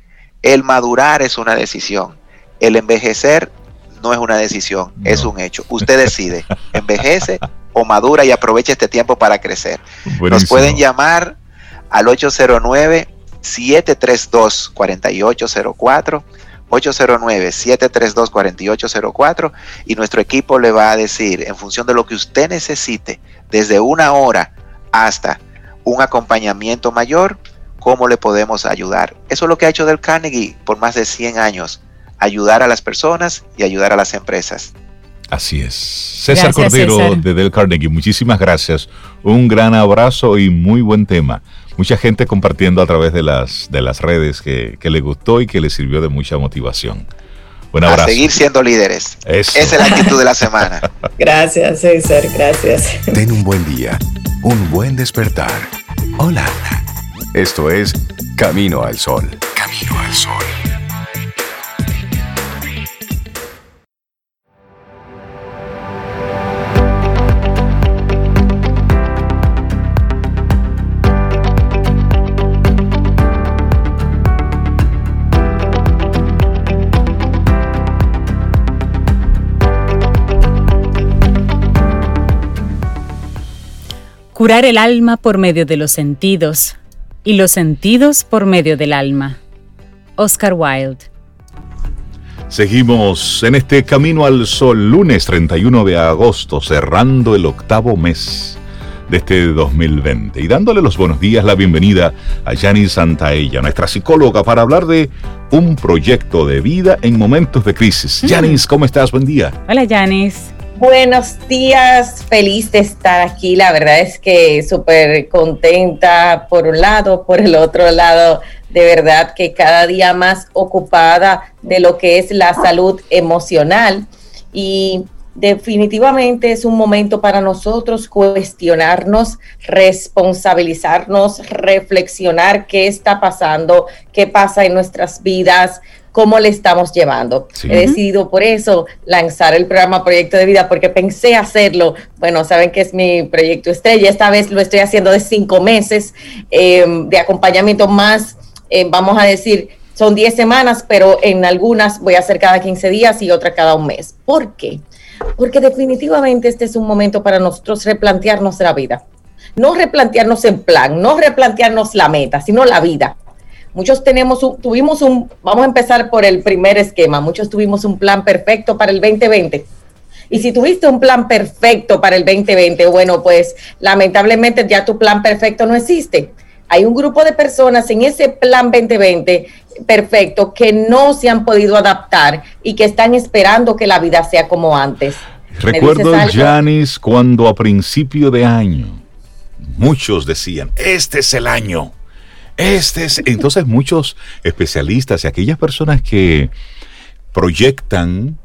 el madurar es una decisión. El envejecer no es una decisión, es un hecho. Usted decide, envejece o madura y aprovecha este tiempo para crecer. Nos pueden llamar al 809-732-4804. 809-732-4804 y nuestro equipo le va a decir en función de lo que usted necesite, desde una hora hasta un acompañamiento mayor, cómo le podemos ayudar. Eso es lo que ha hecho Del Carnegie por más de 100 años, ayudar a las personas y ayudar a las empresas. Así es. César Cordero de Del Carnegie, muchísimas gracias. Un gran abrazo y muy buen tema. Mucha gente compartiendo a través de las, de las redes que, le gustó y que le sirvió de mucha motivación. Un abrazo. A seguir siendo líderes. Esa es la actitud de la semana. Gracias, César. Gracias. Ten un buen día. Un buen despertar. Hola. Esto es Camino al Sol. Camino al Sol. Curar el alma por medio de los sentidos y los sentidos por medio del alma. Oscar Wilde. Seguimos en este camino al sol, lunes 31 de agosto, cerrando el octavo mes de este 2020 y dándole los buenos días, la bienvenida a Janice Santaella, nuestra psicóloga, para hablar de un proyecto de vida en momentos de crisis. Janice, ¿cómo estás? Buen día. Hola, Janice. Buenos días, feliz de estar aquí. La verdad es que súper contenta por un lado, por el otro lado, de verdad que cada día más ocupada de lo que es la salud emocional y definitivamente es un momento para nosotros cuestionarnos, responsabilizarnos, reflexionar qué está pasando, qué pasa en nuestras vidas, cómo le estamos llevando. He decidido por eso lanzar el programa Proyecto de Vida, porque pensé hacerlo. Bueno, saben que es mi proyecto estrella. Esta vez lo estoy haciendo de cinco meses em, de acompañamiento más, em, vamos a decir, son 10 semanas, pero en algunas voy a hacer cada 15 días y otra cada un mes. ¿Por qué? Porque definitivamente este es un momento para nosotros replantearnos la vida. No replantearnos el plan, no replantearnos la meta, sino la vida. Muchos tenemos un, tuvimos un, vamos a empezar por el primer esquema, muchos tuvimos un plan perfecto para el 2020. Y si tuviste un plan perfecto para el 2020, bueno, pues lamentablemente ya tu plan perfecto no existe. Hay un grupo de personas en ese plan 2020 perfecto que no se han podido adaptar y que están esperando que la vida sea como antes. Recuerdo, Janis, cuando a principio de año muchos decían, este es el año este es, entonces muchos especialistas y aquellas personas que proyectan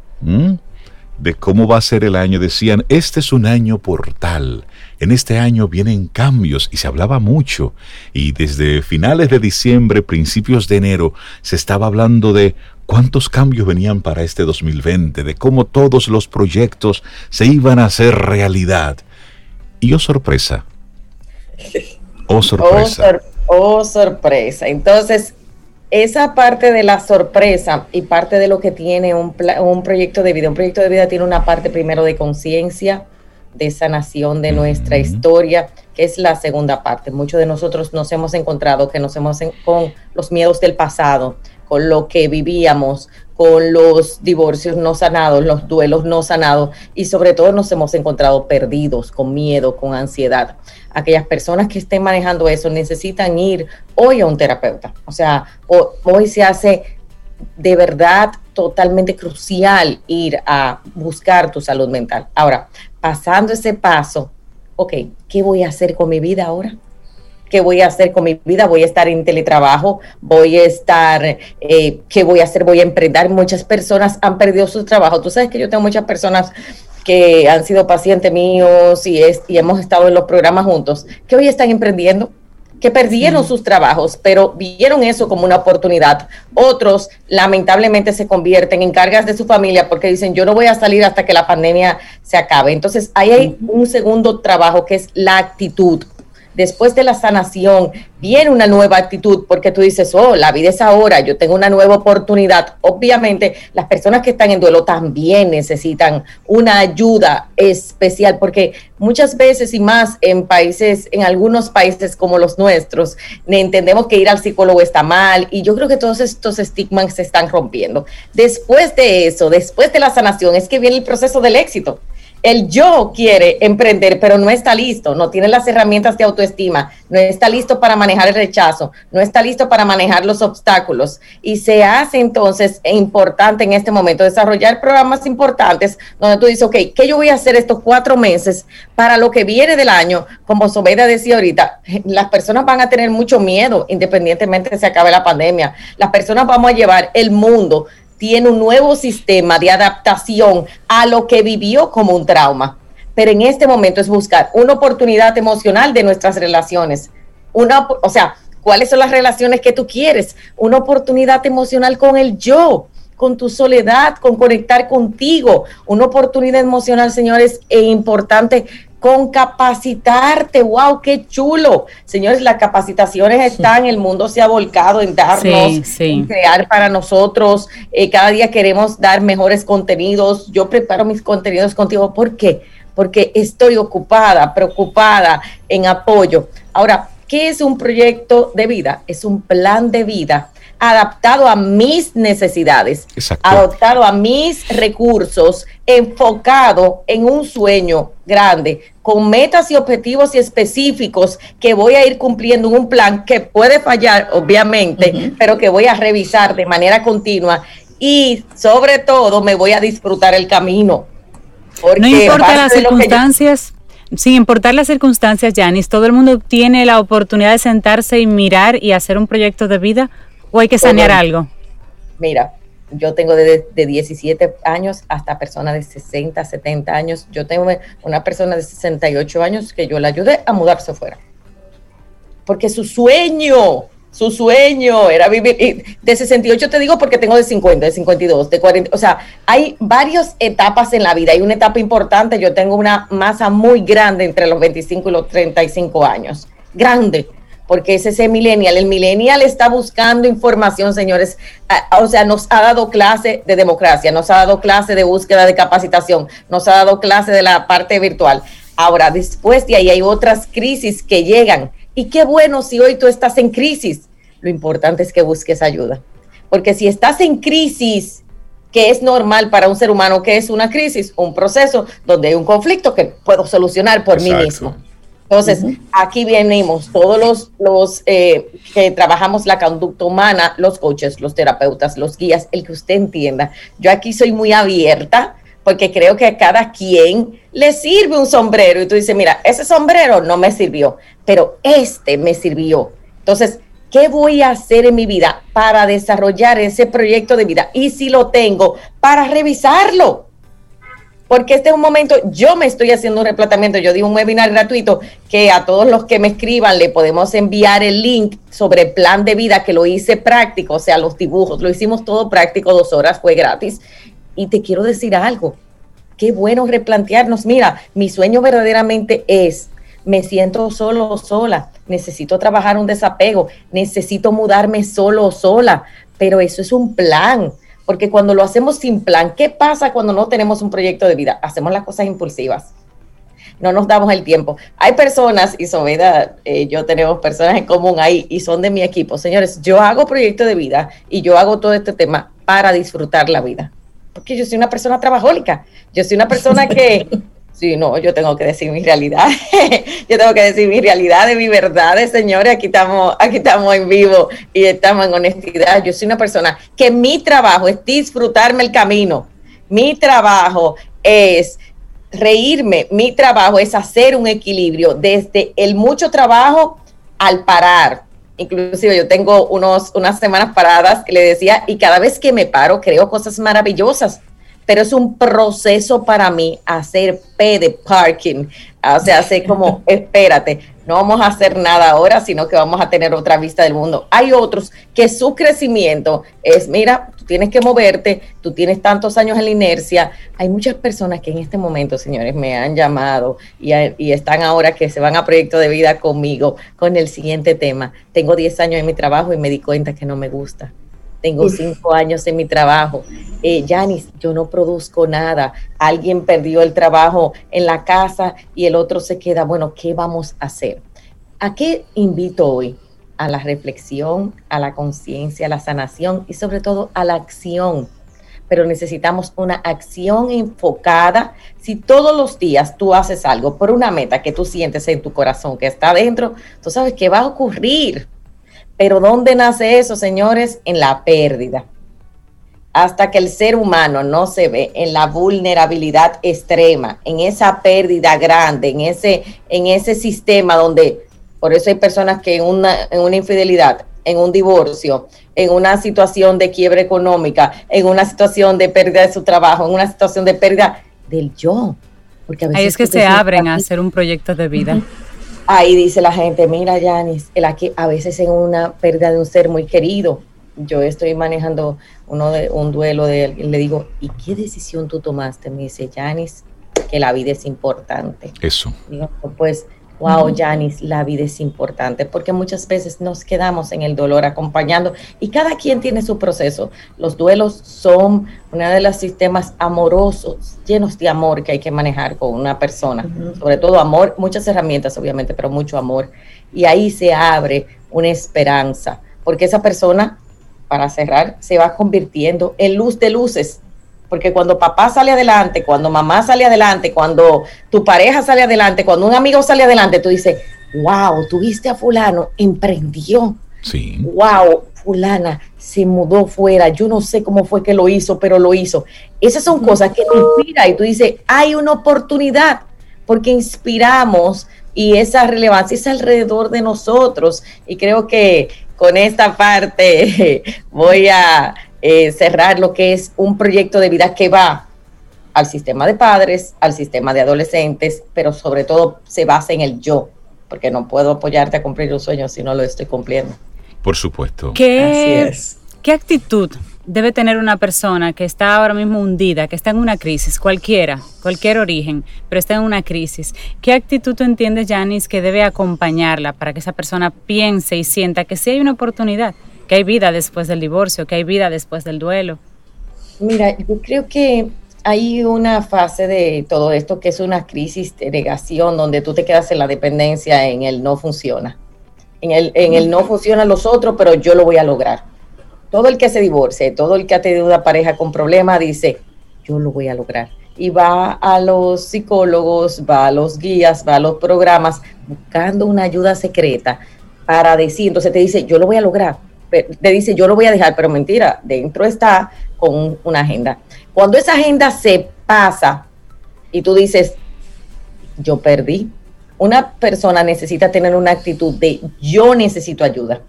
de cómo va a ser el año decían, este es un año portal, en este año vienen cambios y se hablaba mucho y desde finales de diciembre, principios de enero, se estaba hablando de cuántos cambios venían para este 2020, de cómo todos los proyectos se iban a hacer realidad. Y oh sorpresa, oh sorpresa. Oh, Oh, sorpresa. Entonces, esa parte de la sorpresa y parte de lo que tiene un, un, proyecto de vida, un proyecto de vida tiene una parte primero de conciencia, de sanación de nuestra historia, que es la segunda parte. Muchos de nosotros nos hemos encontrado que nos hemos con los miedos del pasado, con lo que vivíamos, con los divorcios no sanados, los duelos no sanados y sobre todo nos hemos encontrado perdidos, con miedo, con ansiedad. Aquellas personas que estén manejando eso necesitan ir hoy a un terapeuta. O sea, hoy se hace de verdad totalmente crucial ir a buscar tu salud mental. Ahora, pasando ese paso, ok, ¿qué voy a hacer con mi vida ahora? ¿Qué voy a hacer con mi vida? Voy a estar en teletrabajo, voy a estar, eh, ¿qué voy a hacer? Voy a emprender. Muchas personas han perdido su trabajo. Tú sabes que yo tengo muchas personas que han sido pacientes míos y, y hemos estado en los programas juntos, que hoy están emprendiendo, que perdieron sus trabajos, pero vieron eso como una oportunidad. Otros lamentablemente se convierten en cargas de su familia porque dicen, yo no voy a salir hasta que la pandemia se acabe. Entonces, ahí hay un segundo trabajo que es la actitud después de la sanación, viene una nueva actitud porque tú dices, oh, la vida es ahora, yo tengo una nueva oportunidad. Obviamente, las personas que están en duelo también necesitan una ayuda especial porque muchas veces y más en países, en algunos países como los nuestros, entendemos que ir al psicólogo está mal y yo creo que todos estos estigmas se están rompiendo. Después de eso, después de la sanación, es que viene el proceso del éxito el yo quiere emprender, pero no está listo, no tiene las herramientas de autoestima, no está listo para manejar el rechazo, no está listo para manejar los obstáculos. Y se hace entonces importante en este momento desarrollar programas importantes donde tú dices, ok, ¿qué yo voy a hacer estos cuatro meses para lo que viene del año? Como Sobeida decía ahorita, las personas van a tener mucho miedo independientemente de que se acabe la pandemia. Las personas vamos a llevar el mundo tiene un nuevo sistema de adaptación a lo que vivió como un trauma. Pero en este momento es buscar una oportunidad emocional de nuestras relaciones. Una, o sea, ¿cuáles son las relaciones que tú quieres? Una oportunidad emocional con el yo, con tu soledad, con conectar contigo. Una oportunidad emocional, señores, e importante con capacitarte. ¡Wow! ¡Qué chulo! Señores, las capacitaciones están, el mundo se ha volcado en darnos, en crear para nosotros. Eh, cada día queremos dar mejores contenidos. Yo preparo mis contenidos contigo. ¿Por qué? Porque estoy ocupada, preocupada en apoyo. Ahora, ¿qué es un proyecto de vida? Es un plan de vida adaptado a mis necesidades, adaptado a mis recursos, enfocado en un sueño grande, con metas y objetivos y específicos que voy a ir cumpliendo en un plan que puede fallar, obviamente, pero que voy a revisar de manera continua y sobre todo me voy a disfrutar el camino. no importa las circunstancias. Sin importar las circunstancias, Janis, todo el mundo tiene la oportunidad de sentarse y mirar y hacer un proyecto de vida ¿O hay que sanear algo? Mira, yo tengo de, de, 17 años hasta personas de 60, 70 años. Yo tengo una persona de 68 años que yo la ayudé a mudarse fuera. Porque su sueño, su sueño era vivir. de 68 te digo porque tengo de 50, de 52, de 40. O sea, hay varias etapas en la vida. Hay una etapa importante. Yo tengo una masa muy grande entre los 25 y los 35 años. Grande porque es ese millennial. El millennial está buscando información, señores. O sea, nos ha dado clase de democracia, nos ha dado clase de búsqueda de capacitación, nos ha dado clase de la parte virtual. Ahora, después de ahí hay otras crisis que llegan. Y qué bueno si hoy tú estás en crisis. Lo importante es que busques ayuda. Porque si estás en crisis, que es normal para un ser humano, que es una crisis, un proceso donde hay un conflicto que puedo solucionar por mí mismo entonces, aquí venimos todos los, los eh, que trabajamos la conducta humana, los coaches, los terapeutas, los guías, el que usted entienda. Yo aquí soy muy abierta porque creo que a cada quien le sirve un sombrero y tú dices, mira, ese sombrero no me sirvió, pero este me sirvió. Entonces, ¿qué voy a hacer en mi vida para desarrollar ese proyecto de vida? Y si lo tengo, para revisarlo porque este es un momento, yo me estoy haciendo un replanteamiento, yo di un webinar gratuito que a todos los que me escriban le podemos enviar el link sobre plan de vida que lo hice práctico, o sea, los dibujos, lo hicimos todo práctico, dos horas, fue gratis. Y te quiero decir algo, qué bueno replantearnos, mira, mi sueño verdaderamente es, me siento solo o sola, necesito trabajar un desapego, necesito mudarme solo o sola, pero eso es un plan porque cuando lo hacemos sin plan, ¿qué pasa cuando no tenemos un proyecto de vida? Hacemos las cosas impulsivas. no nos damos el tiempo. Hay personas, y Sobeda, eh, yo tenemos personas en común ahí y son de mi equipo. Señores, yo hago proyectos de vida y yo hago todo este tema para disfrutar la vida. Porque yo soy una persona trabajólica. Yo soy una persona que Sí, no, yo tengo que decir mi realidad. yo tengo que decir mi realidad de mi verdad, señores. Aquí estamos, aquí estamos en vivo y estamos en honestidad. Yo soy una persona que mi trabajo es disfrutarme el camino. Mi trabajo es reírme. Mi trabajo es hacer un equilibrio desde el mucho trabajo al parar. Inclusive yo tengo unos, unas semanas paradas, le decía, y cada vez que me paro creo cosas maravillosas pero es un proceso para mí hacer P de parking, o sea, hacer como, espérate, no vamos a hacer nada ahora, sino que vamos a tener otra vista del mundo. Hay otros que su crecimiento es, mira, tú tienes que moverte, tú tienes tantos años en la inercia. Hay muchas personas que en este momento, señores, me han llamado y, y están ahora que se van a proyecto de vida conmigo con el siguiente tema. Tengo 10 años en mi trabajo y me di cuenta que no me gusta tengo cinco años en mi trabajo. Eh, Yanis, yo no produzco nada. Alguien perdió el trabajo en la casa y el otro se queda. Bueno, ¿qué vamos a hacer? ¿A qué invito hoy? A la reflexión, a la conciencia, a la sanación y sobre todo a la acción. Pero necesitamos una acción enfocada. Si todos los días tú haces algo por una meta que tú sientes en tu corazón que está adentro, tú sabes que va a ocurrir pero ¿dónde nace eso, señores? En la pérdida. Hasta que el ser humano no se ve en la vulnerabilidad extrema, en esa pérdida grande, en ese, en ese sistema donde, por eso hay personas que en una, en una infidelidad, en un divorcio, en una situación de quiebra económica, en una situación de pérdida de su trabajo, en una situación de pérdida del yo. Porque a veces Ahí es que se abren a hacer un proyecto de vida. Ahí dice la gente, mira, Yanis, a veces en una pérdida de un ser muy querido, yo estoy manejando uno de, un duelo de él, le digo, ¿y qué decisión tú tomaste? Me dice, Yanis, que la vida es importante. Eso. Digo, pues wow, Janice, la vida es importante, porque muchas veces nos quedamos en el dolor acompañando y cada quien tiene su proceso. Los duelos son uno de los sistemas amorosos, llenos de amor que hay que manejar con una persona, sobre todo amor, muchas herramientas obviamente, pero mucho amor. Y ahí se abre una esperanza, porque esa persona, para cerrar, se va convirtiendo en luz de luces porque cuando papá sale adelante, cuando mamá sale adelante, cuando tu pareja sale adelante, cuando un amigo sale adelante, tú dices, wow, tuviste a fulano, emprendió. Sí. Wow, fulana se mudó fuera, yo no sé cómo fue que lo hizo, pero lo hizo. Esas son cosas que te inspiran y tú dices, hay una oportunidad, porque inspiramos y esa relevancia es alrededor de nosotros. Y creo que con esta parte voy a eh, cerrar lo que es un proyecto de vida que va al sistema de padres, al sistema de adolescentes, pero sobre todo se basa en el yo, porque no puedo apoyarte a cumplir un sueño si no lo estoy cumpliendo. Por supuesto. ¿Qué, ¿Qué actitud debe tener una persona que está ahora mismo hundida, que está en una crisis, cualquiera, cualquier origen, pero está en una crisis? ¿Qué actitud tú entiendes, Janice, que debe acompañarla para que esa persona piense y sienta que sí hay una oportunidad? Que hay vida después del divorcio, que hay vida después del duelo. Mira, yo creo que hay una fase de todo esto que es una crisis de negación, donde tú te quedas en la dependencia, en el no funciona. En el, en el no funciona los otros, pero yo lo voy a lograr. Todo el que se divorcie, todo el que ha tenido una pareja con problemas, dice, yo lo voy a lograr. Y va a los psicólogos, va a los guías, va a los programas, buscando una ayuda secreta para decir, entonces te dice, yo lo voy a lograr te dice, yo lo voy a dejar, pero mentira, dentro está con una agenda. Cuando esa agenda se pasa y tú dices, yo perdí, una persona necesita tener una actitud de yo necesito ayuda.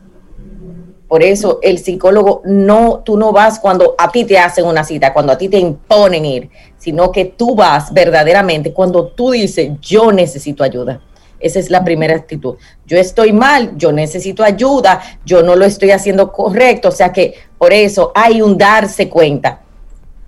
Por eso el psicólogo no, tú no vas cuando a ti te hacen una cita, cuando a ti te imponen ir, sino que tú vas verdaderamente cuando tú dices yo necesito ayuda. Esa es la primera actitud. Yo estoy mal, yo necesito ayuda, yo no lo estoy haciendo correcto. O sea que por eso hay un darse cuenta.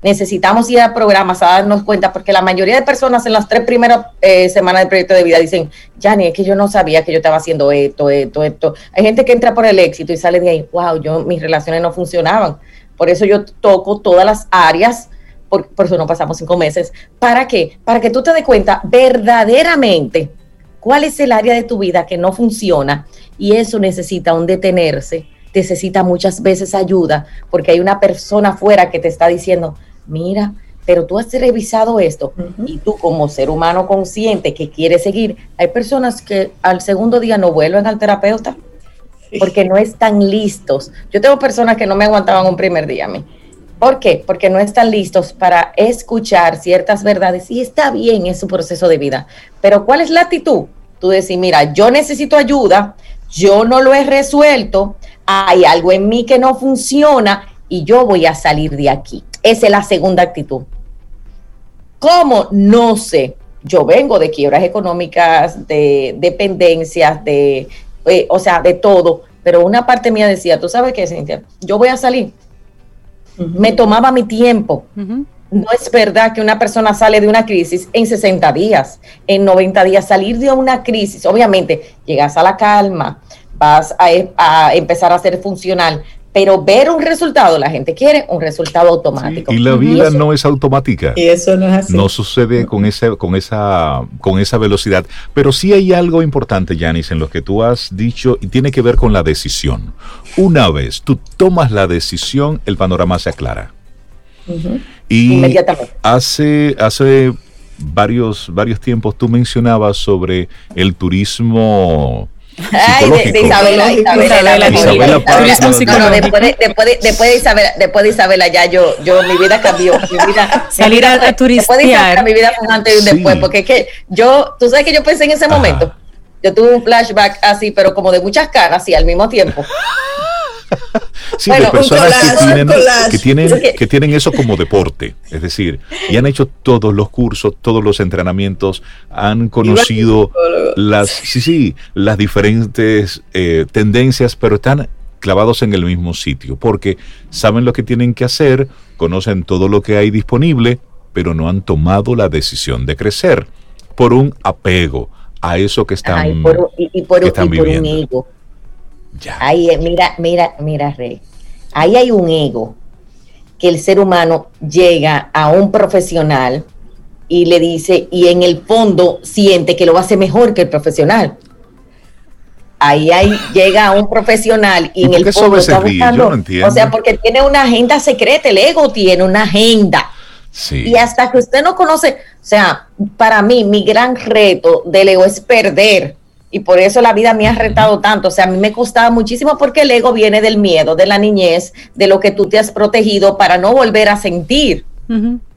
Necesitamos ir a programas a darnos cuenta, porque la mayoría de personas en las tres primeras eh, semanas del proyecto de vida dicen, Jani, es que yo no sabía que yo estaba haciendo esto, esto, esto. Hay gente que entra por el éxito y sale de ahí, wow, yo mis relaciones no funcionaban. Por eso yo toco todas las áreas por, por eso no pasamos cinco meses. ¿Para qué? Para que tú te des cuenta verdaderamente cuál es el área de tu vida que no funciona y eso necesita un detenerse, necesita muchas veces ayuda porque hay una persona afuera que te está diciendo, mira, pero tú has revisado esto y tú como ser humano consciente que quiere seguir, hay personas que al segundo día no vuelven al terapeuta porque no están listos. Yo tengo personas que no me aguantaban un primer día a mí. ¿Por qué? Porque no están listos para escuchar ciertas verdades y está bien, es su proceso de vida. Pero ¿cuál es la actitud? Tú decís, mira, yo necesito ayuda, yo no lo he resuelto, hay algo en mí que no funciona y yo voy a salir de aquí. Esa es la segunda actitud. ¿Cómo? No sé. Yo vengo de quiebras económicas, de dependencias, de, eh, o sea, de todo. Pero una parte mía decía, ¿tú sabes qué, Cintia? Yo voy a salir. Me tomaba mi tiempo. No es verdad que una persona sale de una crisis en 60 días, en 90 días. Salir de una crisis, obviamente, llegas a la calma, vas a, a empezar a ser funcional, pero ver un resultado, la gente quiere un resultado automático. y la vida no es automática. Y eso no es así. No sucede con, ese, con, esa, con esa velocidad. Pero sí hay algo importante, Yanis, en lo que tú has dicho y tiene que ver con la decisión. Una vez tú tomas la decisión, el panorama se aclara. Y hace, hace varios, varios tiempos tú mencionabas sobre el turismo Ay, de, Isabela, Isabela, Isabela, No, después de, después de, después de Isabela, después de Isabela ya yo, yo mi vida cambió, mi vida salir a, a turistear. Isabela, mi vida fue un antes y un después, porque es que yo, tú sabes que yo pensé en ese momento, yo tuve un flashback así, pero como de muchas caras, así al mismo tiempo. Sí, de personas que, tienen, que, tienen, eso como deporte, es decir, y han hecho todos los cursos, todos los entrenamientos, han conocido las, sí, sí, las diferentes eh, tendencias, pero están clavados en el mismo sitio, porque saben lo que tienen que hacer, conocen todo lo que hay disponible, pero no han tomado la decisión de crecer por un apego a eso que están, y por, y, por, un ego. Ahí, mira, mira, mira, Rey. Ahí hay un ego que el ser humano llega a un profesional y le dice, y en el fondo siente que lo hacer mejor que el profesional. Ahí, ahí llega a un profesional y, en el fondo está buscando, o sea, porque tiene una agenda secreta, el ego tiene una agenda. Y hasta que usted no conoce, o sea, para mí mi gran reto del ego es perder y por eso la vida me ha retado tanto. O sea, a mí me costaba muchísimo porque el ego viene del miedo, de la niñez, de lo que tú te has protegido para no volver a sentir.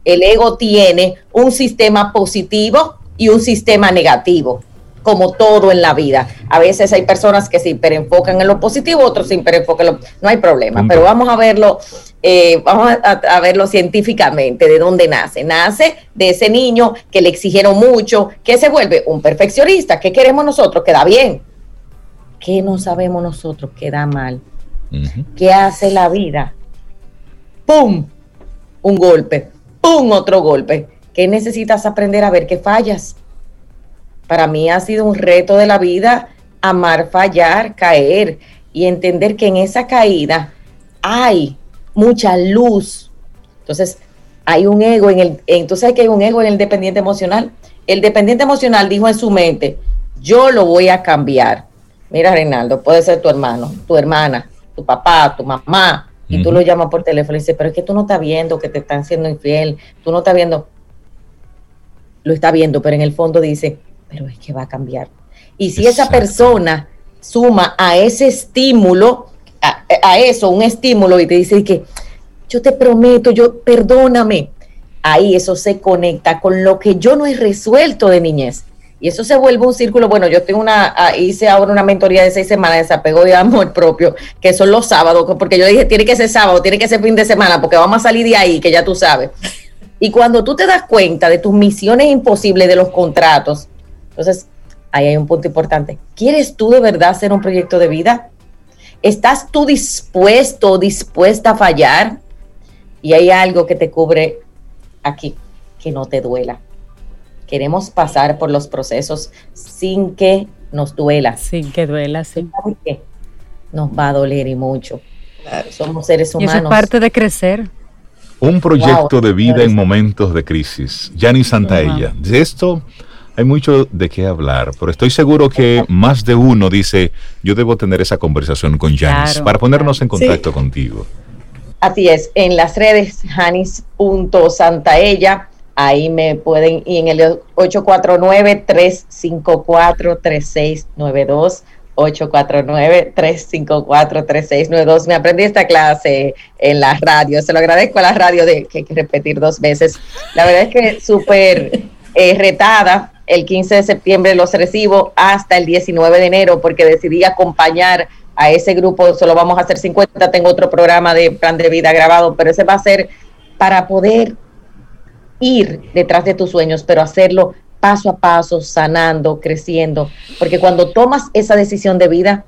El ego tiene un sistema positivo y un sistema negativo, como todo en la vida. A veces hay personas que se hiperenfocan en lo positivo, otros se hiperenfocan en lo... No hay problema, pero vamos a verlo eh, vamos a, verlo científicamente, de dónde nace. Nace de ese niño que le exigieron mucho, que se vuelve un perfeccionista. ¿Qué queremos nosotros? Que da bien. ¿Qué no sabemos nosotros? Que da mal. ¿Qué hace la vida? ¡Pum! Un golpe. ¡Pum! Otro golpe. ¿Qué necesitas aprender a ver que fallas? Para mí ha sido un reto de la vida amar, fallar, caer y entender que en esa caída hay mucha luz. Entonces, hay un ego en el, entonces hay que hay un ego en el dependiente emocional. El dependiente emocional dijo en su mente, yo lo voy a cambiar. Mira, Reinaldo, puede ser tu hermano, tu hermana, tu papá, tu mamá, y tú lo llamas por teléfono y dices, pero es que tú no estás viendo que te están siendo infiel, tú no estás viendo, lo está viendo, pero en el fondo dice, pero es que va a cambiar. Y si esa persona suma a ese estímulo, a, eso, un estímulo y te dice que yo te prometo, yo perdóname, ahí eso se conecta con lo que yo no he resuelto de niñez. Y eso se vuelve un círculo. Bueno, yo tengo una, ah, hice ahora una mentoría de seis semanas de desapego de amor propio, que son los sábados, porque yo dije, tiene que ser sábado, tiene que ser fin de semana, porque vamos a salir de ahí, que ya tú sabes. Y cuando tú te das cuenta de tus misiones imposibles, de los contratos, entonces ahí hay un punto importante. ¿Quieres tú de verdad hacer un proyecto de vida? ¿Estás tú dispuesto o dispuesta a fallar? Y hay algo que te cubre aquí, que no te duela. Queremos pasar por los procesos sin que nos duela. Sin que duela, sí. qué? Nos va a doler y mucho. Somos seres humanos. Y eso es parte de crecer. Un proyecto de vida en momentos de crisis. Santa Santaella. De esto hay mucho de qué hablar, pero estoy seguro que más de uno dice, yo debo tener esa conversación con Janis para ponernos en contacto contigo. Así es, en las redes janis.santaella, ahí me pueden, y en el 849-354-3692. 849-354-3692. Me aprendí esta clase en la radio. Se lo agradezco a la radio de que hay que repetir dos veces. La verdad es que súper eh, retada. El 15 de septiembre los recibo hasta el 19 de enero porque decidí acompañar a ese grupo. Solo vamos a hacer 50. Tengo otro programa de plan de vida grabado, pero ese va a ser para poder ir detrás de tus sueños, pero hacerlo paso a paso, sanando, creciendo, porque cuando tomas esa decisión de vida,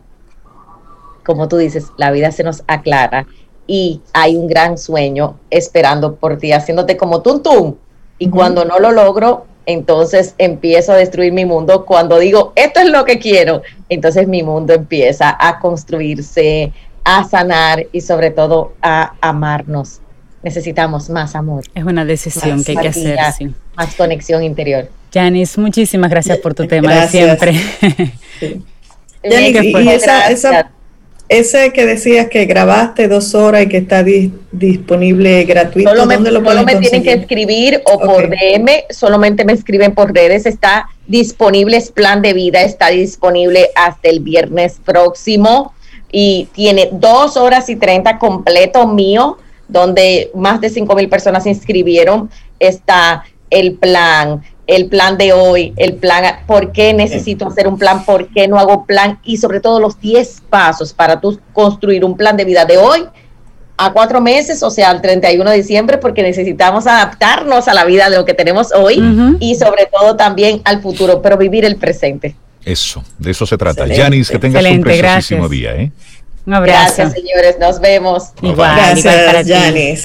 como tú dices, la vida se nos aclara y hay un gran sueño esperando por ti, haciéndote como tum Y cuando no lo logro, entonces empiezo a destruir mi mundo. Cuando digo, esto es lo que quiero, entonces mi mundo empieza a construirse, a sanar y sobre todo a amarnos. Necesitamos más amor. Es una decisión que hay que hacer. Más conexión interior. Janice, muchísimas gracias por tu tema de siempre. Janice, y esa, ese que decías que grabaste dos horas y que está disponible gratuito, solo me, lo solo me tienen que escribir o por DM, solamente me escriben por redes, está disponible, es plan de vida, está disponible hasta el viernes próximo y tiene dos horas y treinta completo mío, donde más de cinco mil personas se inscribieron, está el plan, el plan de hoy, el plan, por qué necesito hacer un plan, por qué no hago plan y sobre todo los 10 pasos para tú construir un plan de vida de hoy a cuatro meses, o sea, al 31 de diciembre, porque necesitamos adaptarnos a la vida de lo que tenemos hoy y sobre todo también al futuro, pero vivir el presente. Eso, de eso se trata. Yanis, que tengas un preciosísimo día. ¿eh? Un abrazo. Gracias, señores. Nos vemos. Igual, Gracias, Yanis.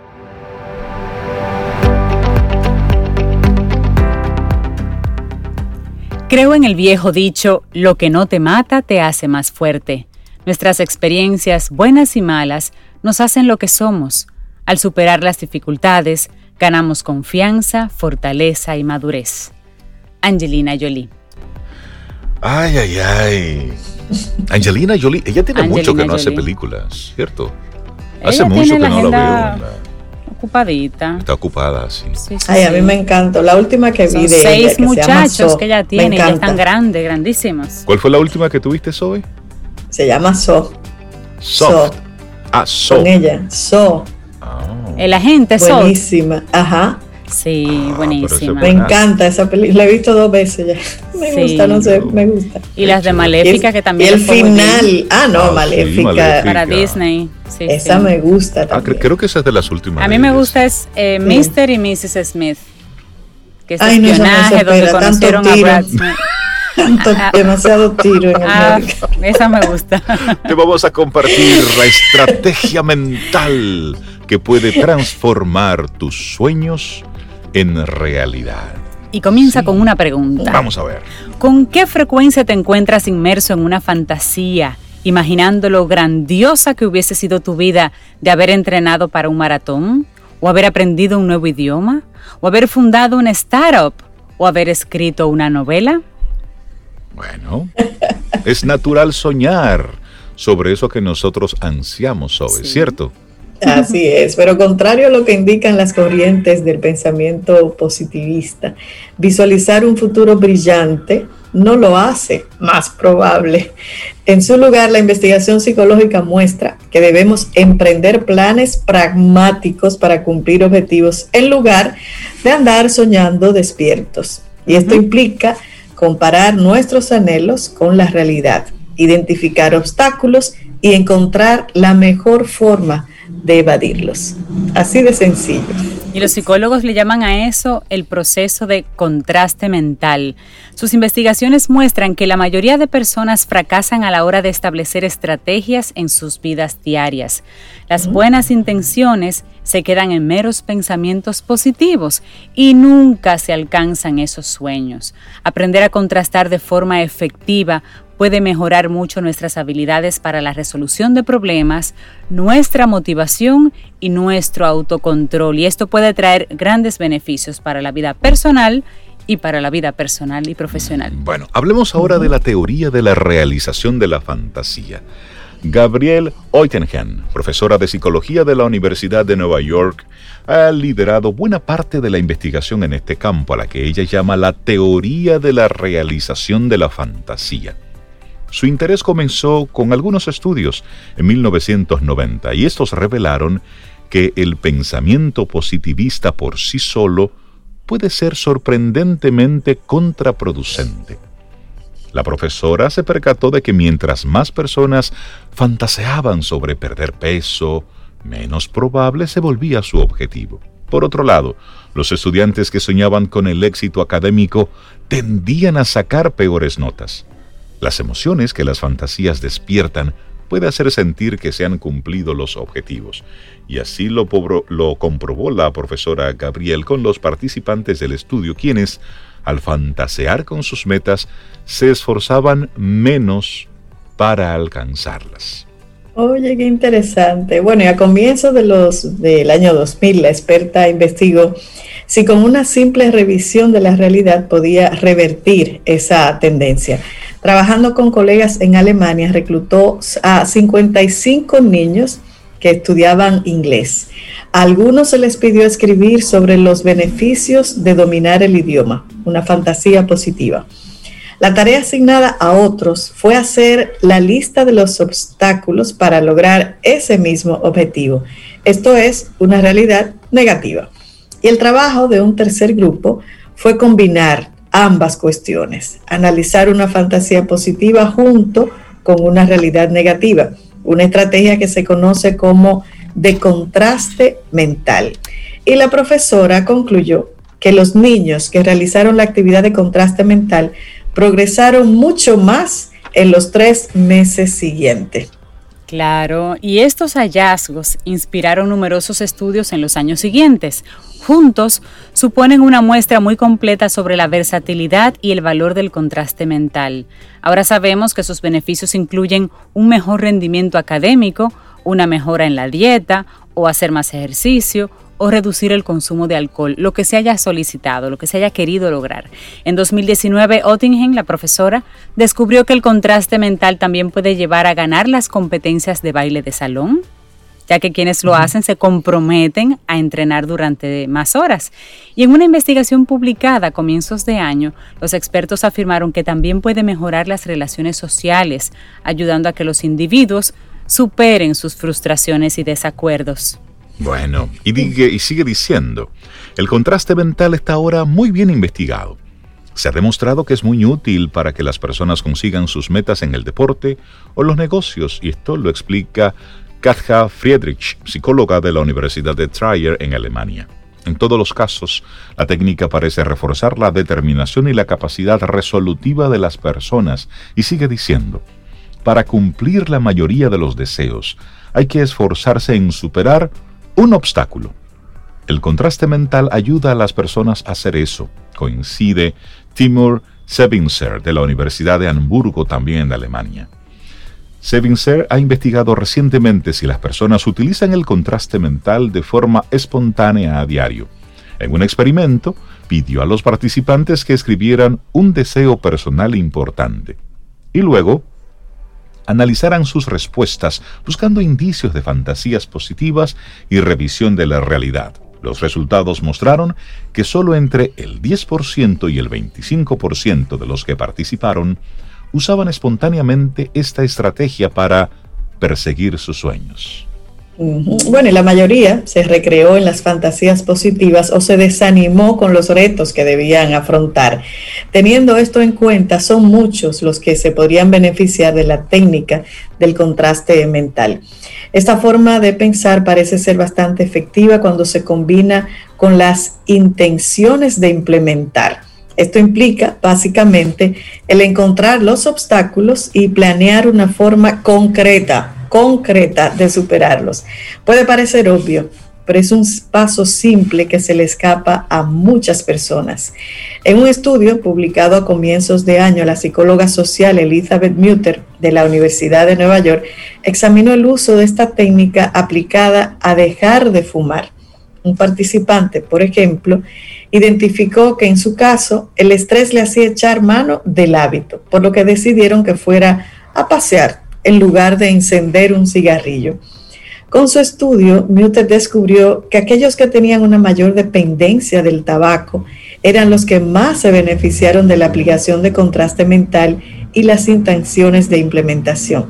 Creo en el viejo dicho, lo que no te mata te hace más fuerte. Nuestras experiencias, buenas y malas, nos hacen lo que somos. Al superar las dificultades, ganamos confianza, fortaleza y madurez. Angelina Jolie. Ay, ay, ay. Angelina Jolie, ella tiene mucho que no hace películas, ¿cierto? Hace mucho que no la veo ocupadita. Está ocupada, sí. Ay, a mí me encantó. La última que vi de seis muchachos que ella tiene, ya están grandes, grandísimos. ¿Cuál fue la última que tuviste, Zoe? Se llama So. So. Ah, So. Con ella, So. Oh. El agente So. Buenísima, ajá. Sí, ah, buenísima. Me encanta esa película. La he visto dos veces ya. Me gusta, no sé, me gusta. Y las de Maléfica, que también. Y el final. Ah, no, ah, Maléfica. Para Disney. esa me gusta también. creo que esa es de las últimas. A mí me gusta es eh, Mr. y Mrs. Smith. Que es Ay, espionaje no, donde conocieron a Brad Smith. demasiado tiro en ah, Esa me gusta. Te vamos a compartir la estrategia mental que puede transformar tus sueños en realidad. Y comienza con una pregunta. Vamos a ver. ¿Con qué frecuencia te encuentras inmerso en una fantasía, imaginando lo grandiosa que hubiese sido tu vida de haber entrenado para un maratón? ¿O haber aprendido un nuevo idioma? ¿O haber fundado una startup? ¿O haber escrito una novela? Bueno, es natural soñar sobre eso que nosotros ansiamos sobre, ¿cierto? Así es, pero contrario a lo que indican las corrientes del pensamiento positivista, visualizar un futuro brillante no lo hace más probable. En su lugar, la investigación psicológica muestra que debemos emprender planes pragmáticos para cumplir objetivos en lugar de andar soñando despiertos. Y esto implica comparar nuestros anhelos con la realidad, identificar obstáculos y encontrar la mejor forma de evadirlos. Así de sencillo. Y los psicólogos le llaman a eso el proceso de contraste mental. Sus investigaciones muestran que la mayoría de personas fracasan a la hora de establecer estrategias en sus vidas diarias. Las buenas intenciones se quedan en meros pensamientos positivos y nunca se alcanzan esos sueños. Aprender a contrastar de forma efectiva puede mejorar mucho nuestras habilidades para la resolución de problemas, nuestra motivación y nuestro autocontrol. Y esto puede traer grandes beneficios para la vida personal y para la vida personal y profesional. Bueno, hablemos ahora de la teoría de la realización de la fantasía. Gabriel Oitengen, profesora de psicología de la Universidad de Nueva York, ha liderado buena parte de la investigación en este campo, a la que ella llama la teoría de la realización de la fantasía. Su interés comenzó con algunos estudios en 1990 y estos revelaron que el pensamiento positivista por sí solo puede ser sorprendentemente contraproducente. La profesora se percató de que mientras más personas fantaseaban sobre perder peso, menos probable se volvía su objetivo. Por otro lado, los estudiantes que soñaban con el éxito académico tendían a sacar peores notas. Las emociones que las fantasías despiertan puede hacer sentir que se han cumplido los objetivos. Y así lo, comprobó la profesora Gabriel con los participantes del estudio, quienes, al fantasear con sus metas, se esforzaban menos para alcanzarlas. Oye, qué interesante. Bueno, y a comienzos de del año 2000, la experta investigó si con una simple revisión de la realidad podía revertir esa tendencia. Trabajando con colegas en Alemania, reclutó a 55 niños que estudiaban inglés. A algunos se les pidió escribir sobre los beneficios de dominar el idioma, una fantasía positiva. La tarea asignada a otros fue hacer la lista de los obstáculos para lograr ese mismo objetivo. Esto es una realidad negativa. Y el trabajo de un tercer grupo fue combinar ambas cuestiones, analizar una fantasía positiva junto con una realidad negativa, una estrategia que se conoce como de contraste mental. Y la profesora concluyó que los niños que realizaron la actividad de contraste mental progresaron mucho más en los tres meses siguientes. Claro, y estos hallazgos inspiraron numerosos estudios en los años siguientes. Juntos suponen una muestra muy completa sobre la versatilidad y el valor del contraste mental. Ahora sabemos que sus beneficios incluyen un mejor rendimiento académico, una mejora en la dieta o hacer más ejercicio, o reducir el consumo de alcohol, lo que se haya solicitado, lo que se haya querido lograr. En 2019, Ottingen, la profesora, descubrió que el contraste mental también puede llevar a ganar las competencias de baile de salón, ya que quienes lo hacen se comprometen a entrenar durante más horas. Y en una investigación publicada a comienzos de año, los expertos afirmaron que también puede mejorar las relaciones sociales, ayudando a que los individuos superen sus frustraciones y desacuerdos. Bueno, y, y sigue diciendo, el contraste mental está ahora muy bien investigado. Se ha demostrado que es muy útil para que las personas consigan sus metas en el deporte o los negocios, y esto lo explica Katja Friedrich, psicóloga de la Universidad de Trier en Alemania. En todos los casos, la técnica parece reforzar la determinación y la capacidad resolutiva de las personas, y sigue diciendo, para cumplir la mayoría de los deseos, hay que esforzarse en superar un obstáculo. El contraste mental ayuda a las personas a hacer eso, coincide Timur Sebinser de la Universidad de Hamburgo, también de Alemania. Sebinser ha investigado recientemente si las personas utilizan el contraste mental de forma espontánea a diario. En un experimento, pidió a los participantes que escribieran un deseo personal importante y luego analizaran sus respuestas buscando indicios de fantasías positivas y revisión de la realidad. Los resultados mostraron que solo entre el 10% y el 25% de los que participaron usaban espontáneamente esta estrategia para perseguir sus sueños. Bueno, y la mayoría se recreó en las fantasías positivas o se desanimó con los retos que debían afrontar. Teniendo esto en cuenta, son muchos los que se podrían beneficiar de la técnica del contraste mental. Esta forma de pensar parece ser bastante efectiva cuando se combina con las intenciones de implementar. Esto implica básicamente el encontrar los obstáculos y planear una forma concreta concreta de superarlos. Puede parecer obvio, pero es un paso simple que se le escapa a muchas personas. En un estudio publicado a comienzos de año, la psicóloga social Elizabeth Mutter de la Universidad de Nueva York examinó el uso de esta técnica aplicada a dejar de fumar. Un participante, por ejemplo, identificó que en su caso el estrés le hacía echar mano del hábito, por lo que decidieron que fuera a pasear en lugar de encender un cigarrillo. Con su estudio, Mutter descubrió que aquellos que tenían una mayor dependencia del tabaco eran los que más se beneficiaron de la aplicación de contraste mental y las intenciones de implementación.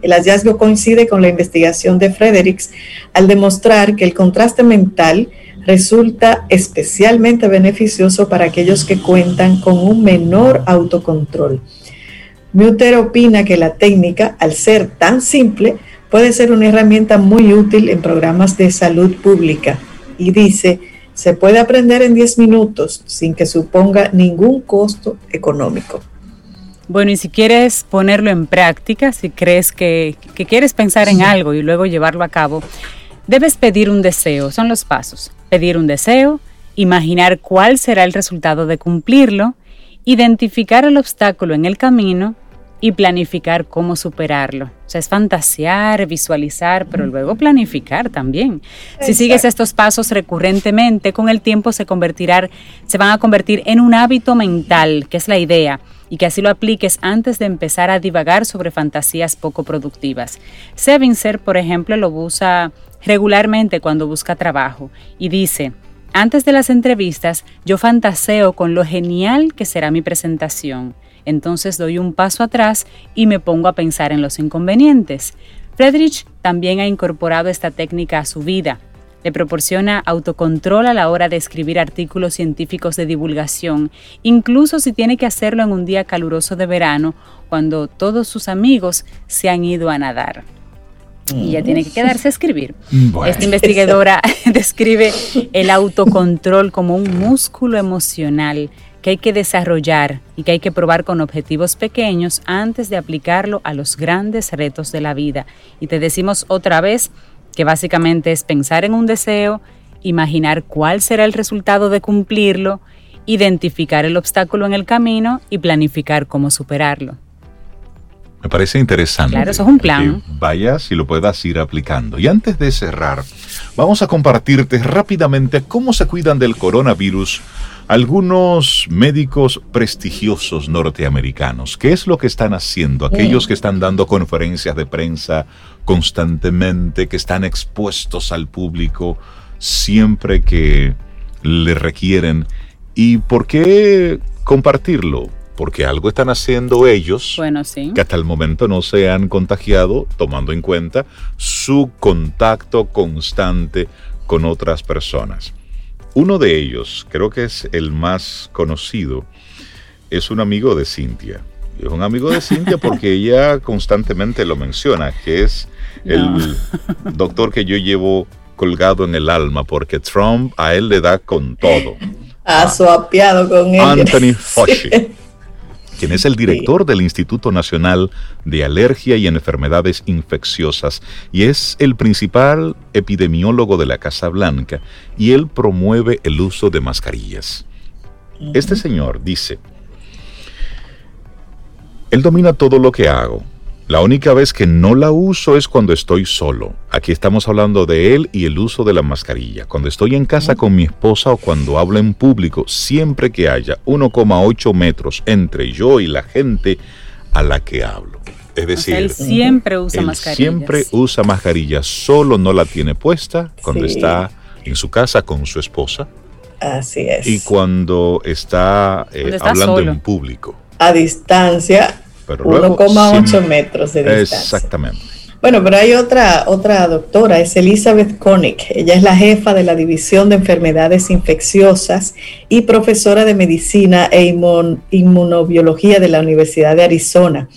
El hallazgo coincide con la investigación de Fredericks al demostrar que el contraste mental resulta especialmente beneficioso para aquellos que cuentan con un menor autocontrol. Mutter opina que la técnica, al ser tan simple, puede ser una herramienta muy útil en programas de salud pública. Y dice, se puede aprender en 10 minutos sin que suponga ningún costo económico. Bueno, y si quieres ponerlo en práctica, si crees que, que quieres pensar en algo y luego llevarlo a cabo, debes pedir un deseo, son los pasos. Pedir un deseo, imaginar cuál será el resultado de cumplirlo, identificar el obstáculo en el camino y planificar cómo superarlo. O sea, es fantasear, visualizar, pero luego planificar también. Si sigues estos pasos recurrentemente, con el tiempo se convertirán, se van a convertir en un hábito mental, que es la idea, y que así lo apliques antes de empezar a divagar sobre fantasías poco productivas. Sevincer, por ejemplo, lo usa regularmente cuando busca trabajo y dice, antes de las entrevistas yo fantaseo con lo genial que será mi presentación. Entonces doy un paso atrás y me pongo a pensar en los inconvenientes. Friedrich también ha incorporado esta técnica a su vida. Le proporciona autocontrol a la hora de escribir artículos científicos de divulgación, incluso si tiene que hacerlo en un día caluroso de verano, cuando todos sus amigos se han ido a nadar y ya tiene que quedarse a escribir. Esta investigadora describe el autocontrol como un músculo emocional que hay que desarrollar y que hay que probar con objetivos pequeños antes de aplicarlo a los grandes retos de la vida. Y te decimos otra vez que básicamente es pensar en un deseo, imaginar cuál será el resultado de cumplirlo, identificar el obstáculo en el camino y planificar cómo superarlo. Me parece interesante. Claro, eso es un plan. Que vayas y lo puedas ir aplicando. Y antes de cerrar, vamos a compartirte rápidamente cómo se cuidan del coronavirus algunos médicos prestigiosos norteamericanos. ¿Qué es lo que están haciendo? Aquellos que están dando conferencias de prensa constantemente, que están expuestos al público siempre que le requieren. ¿Y por qué compartirlo? porque algo están haciendo ellos que hasta el momento no se han contagiado, tomando en cuenta su contacto constante con otras personas. Uno de ellos, creo que es el más conocido, es un amigo de Cintia. Es un amigo de Cintia porque ella constantemente lo menciona, que es el doctor que yo llevo colgado en el alma, porque Trump a él le da con todo. Ha suapiado con él. Anthony Fauci. Quien es el director del Instituto Nacional de Alergia y Enfermedades Infecciosas y es el principal epidemiólogo de la Casa Blanca y él promueve el uso de mascarillas. Este señor dice, él domina todo lo que hago, la única vez que no la uso es cuando estoy solo. Aquí estamos hablando de él y el uso de la mascarilla. Cuando estoy en casa con mi esposa o cuando hablo en público, siempre que haya 1,8 metros entre yo y la gente a la que hablo. Es decir, él siempre usa él mascarilla. Siempre usa mascarilla, solo no la tiene puesta cuando está en su casa con su esposa. Así es. Y cuando está, eh, está hablando solo. en público. A distancia, 1,8 siempre- metros de distancia. Exactamente. Bueno, pero hay otra, otra doctora, es Elizabeth Koenig. Ella es la jefa de la División de Enfermedades Infecciosas y profesora de Medicina e Inmun- Inmunobiología de la Universidad de Arizona.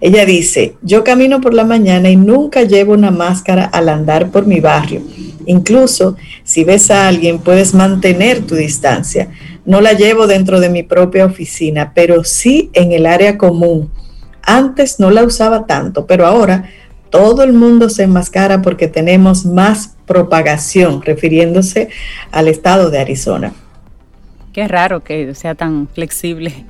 Ella dice, yo camino por la mañana y nunca llevo una máscara al andar por mi barrio. Incluso si ves a alguien puedes mantener tu distancia. No la llevo dentro de mi propia oficina, pero sí en el área común. Antes no la usaba tanto, pero ahora todo el mundo se enmascara porque tenemos más propagación, refiriéndose al estado de Arizona. Qué raro que sea tan flexible.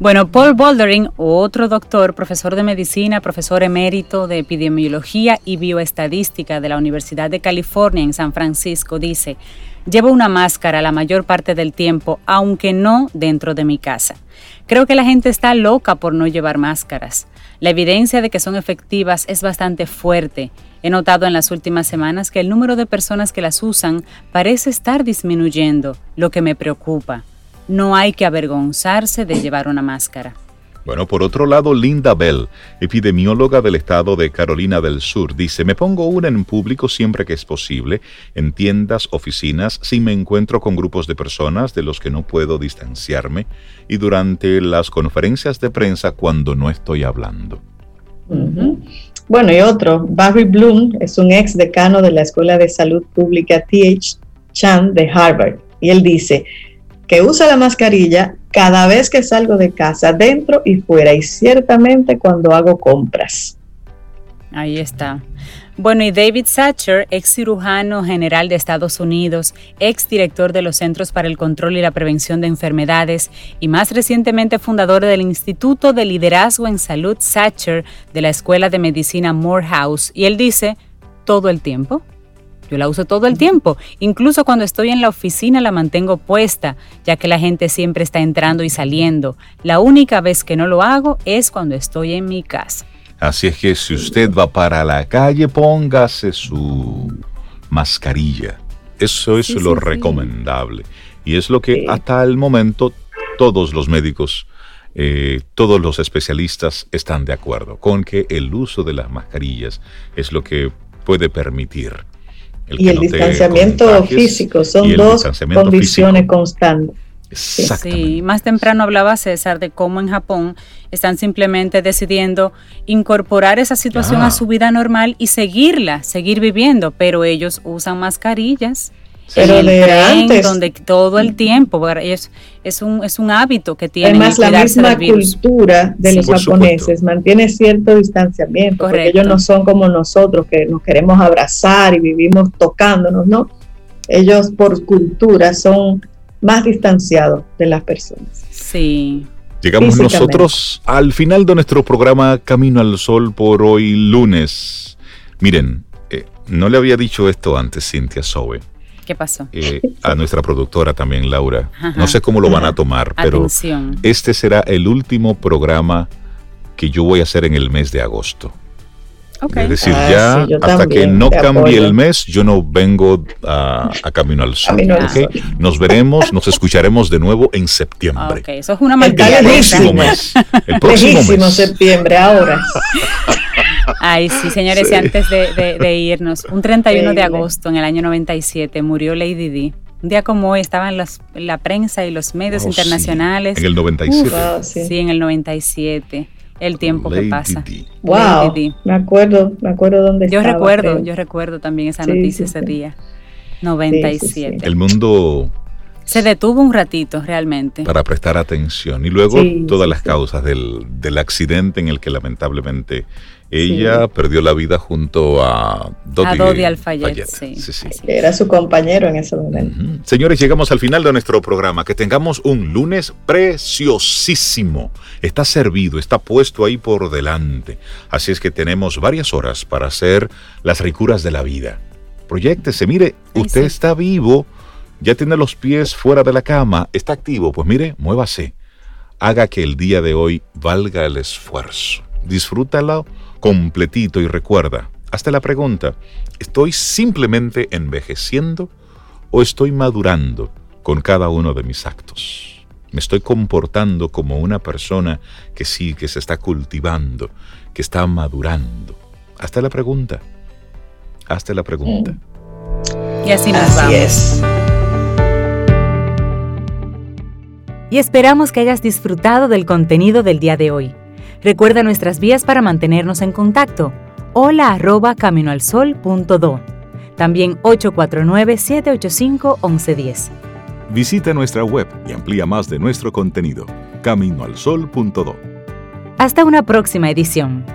Bueno, Paul Bouldering, otro doctor, profesor de medicina, profesor emérito de epidemiología y bioestadística de la Universidad de California en San Francisco, dice, llevo una máscara la mayor parte del tiempo, aunque no dentro de mi casa. Creo que la gente está loca por no llevar máscaras. La evidencia de que son efectivas es bastante fuerte. He notado en las últimas semanas que el número de personas que las usan parece estar disminuyendo, lo que me preocupa. No hay que avergonzarse de llevar una máscara. Bueno, por otro lado, Linda Bell, epidemióloga del estado de Carolina del Sur, dice, me pongo una en público siempre que es posible, en tiendas, oficinas, si me encuentro con grupos de personas de los que no puedo distanciarme y durante las conferencias de prensa cuando no estoy hablando. Bueno, y otro, Barry Bloom es un ex decano de la Escuela de Salud Pública T.H. Chan de Harvard, y él dice, usa la mascarilla cada vez que salgo de casa, dentro y fuera, y ciertamente cuando hago compras. Ahí está. Bueno, y David Satcher, ex cirujano general de Estados Unidos, ex director de los Centros para el Control y la Prevención de Enfermedades y más recientemente fundador del Instituto de Liderazgo en Salud Satcher de la Escuela de Medicina Morehouse. Y él dice, todo el tiempo, yo la uso todo el tiempo. Incluso cuando estoy en la oficina la mantengo puesta, ya que la gente siempre está entrando y saliendo. La única vez que no lo hago es cuando estoy en mi casa. Así es que si usted va para la calle, póngase su mascarilla. Eso es lo recomendable. Y es lo que hasta el momento todos los médicos, eh, todos los especialistas están de acuerdo con que el uso de las mascarillas es lo que puede permitir y el distanciamiento físico son dos condiciones constantes. Sí, más temprano hablaba César de cómo en Japón están simplemente decidiendo incorporar esa situación a su vida normal y seguirla, seguir viviendo, pero ellos usan mascarillas pero de antes, donde todo el tiempo es, es, un, es un hábito que tienen. Además, la misma cultura de los japoneses mantiene cierto distanciamiento, porque ellos no son como nosotros que nos queremos abrazar y vivimos tocándonos, ¿no? Ellos por cultura son más distanciados de las personas. Sí. Llegamos nosotros al final de nuestro programa Camino al Sol por hoy lunes. Miren, eh, no le había dicho esto antes, Cintia Sobe ¿Qué pasó? Eh, a nuestra productora también, Laura. No sé cómo lo van a tomar, pero este será el último programa que yo voy a hacer en el mes de agosto. Es decir, ah, ya hasta que no cambie el mes, yo no vengo a, Camino al Sol. Nos veremos, nos escucharemos de nuevo en septiembre. Eso es una el próximo mes. El próximo septiembre, ahora. Ay, sí, señores, y antes de, irnos, un 31 de agosto en el año 97 murió Lady Di. Un día como hoy estaban la prensa y los medios internacionales. En el 97. sí. en el 97 el tiempo que pasa. Wow, me acuerdo, me acuerdo dónde Yo recuerdo, yo recuerdo también esa noticia ese día. 97. El mundo se detuvo un ratito realmente. Para prestar atención. Y luego todas las causas del, del, accidente en el que lamentablemente ella perdió la vida junto a Dodi, Alfayet. Sí. Era su compañero en ese momento. Señores, llegamos al final de nuestro programa. Que tengamos un lunes preciosísimo. Está servido, está puesto ahí por delante. Así es que tenemos varias horas para hacer las ricuras de la vida. Proyectese, mire, usted está vivo, ya tiene los pies fuera de la cama, está activo, pues mire, muévase. Haga que el día de hoy valga el esfuerzo. Disfrútalo completito y recuerda, hasta la pregunta, ¿estoy simplemente envejeciendo o estoy madurando con cada uno de mis actos? ¿Me estoy comportando como una persona que sí, que se está cultivando, que está madurando? Hasta la pregunta. Hasta la pregunta. Y así nos vamos. Y esperamos que hayas disfrutado del contenido del día de hoy. Recuerda nuestras vías para mantenernos en contacto. Hola arroba caminoalsol.do. También 849-785-1110. Visita nuestra web y amplía más de nuestro contenido. Caminoalsol.do. Hasta una próxima edición.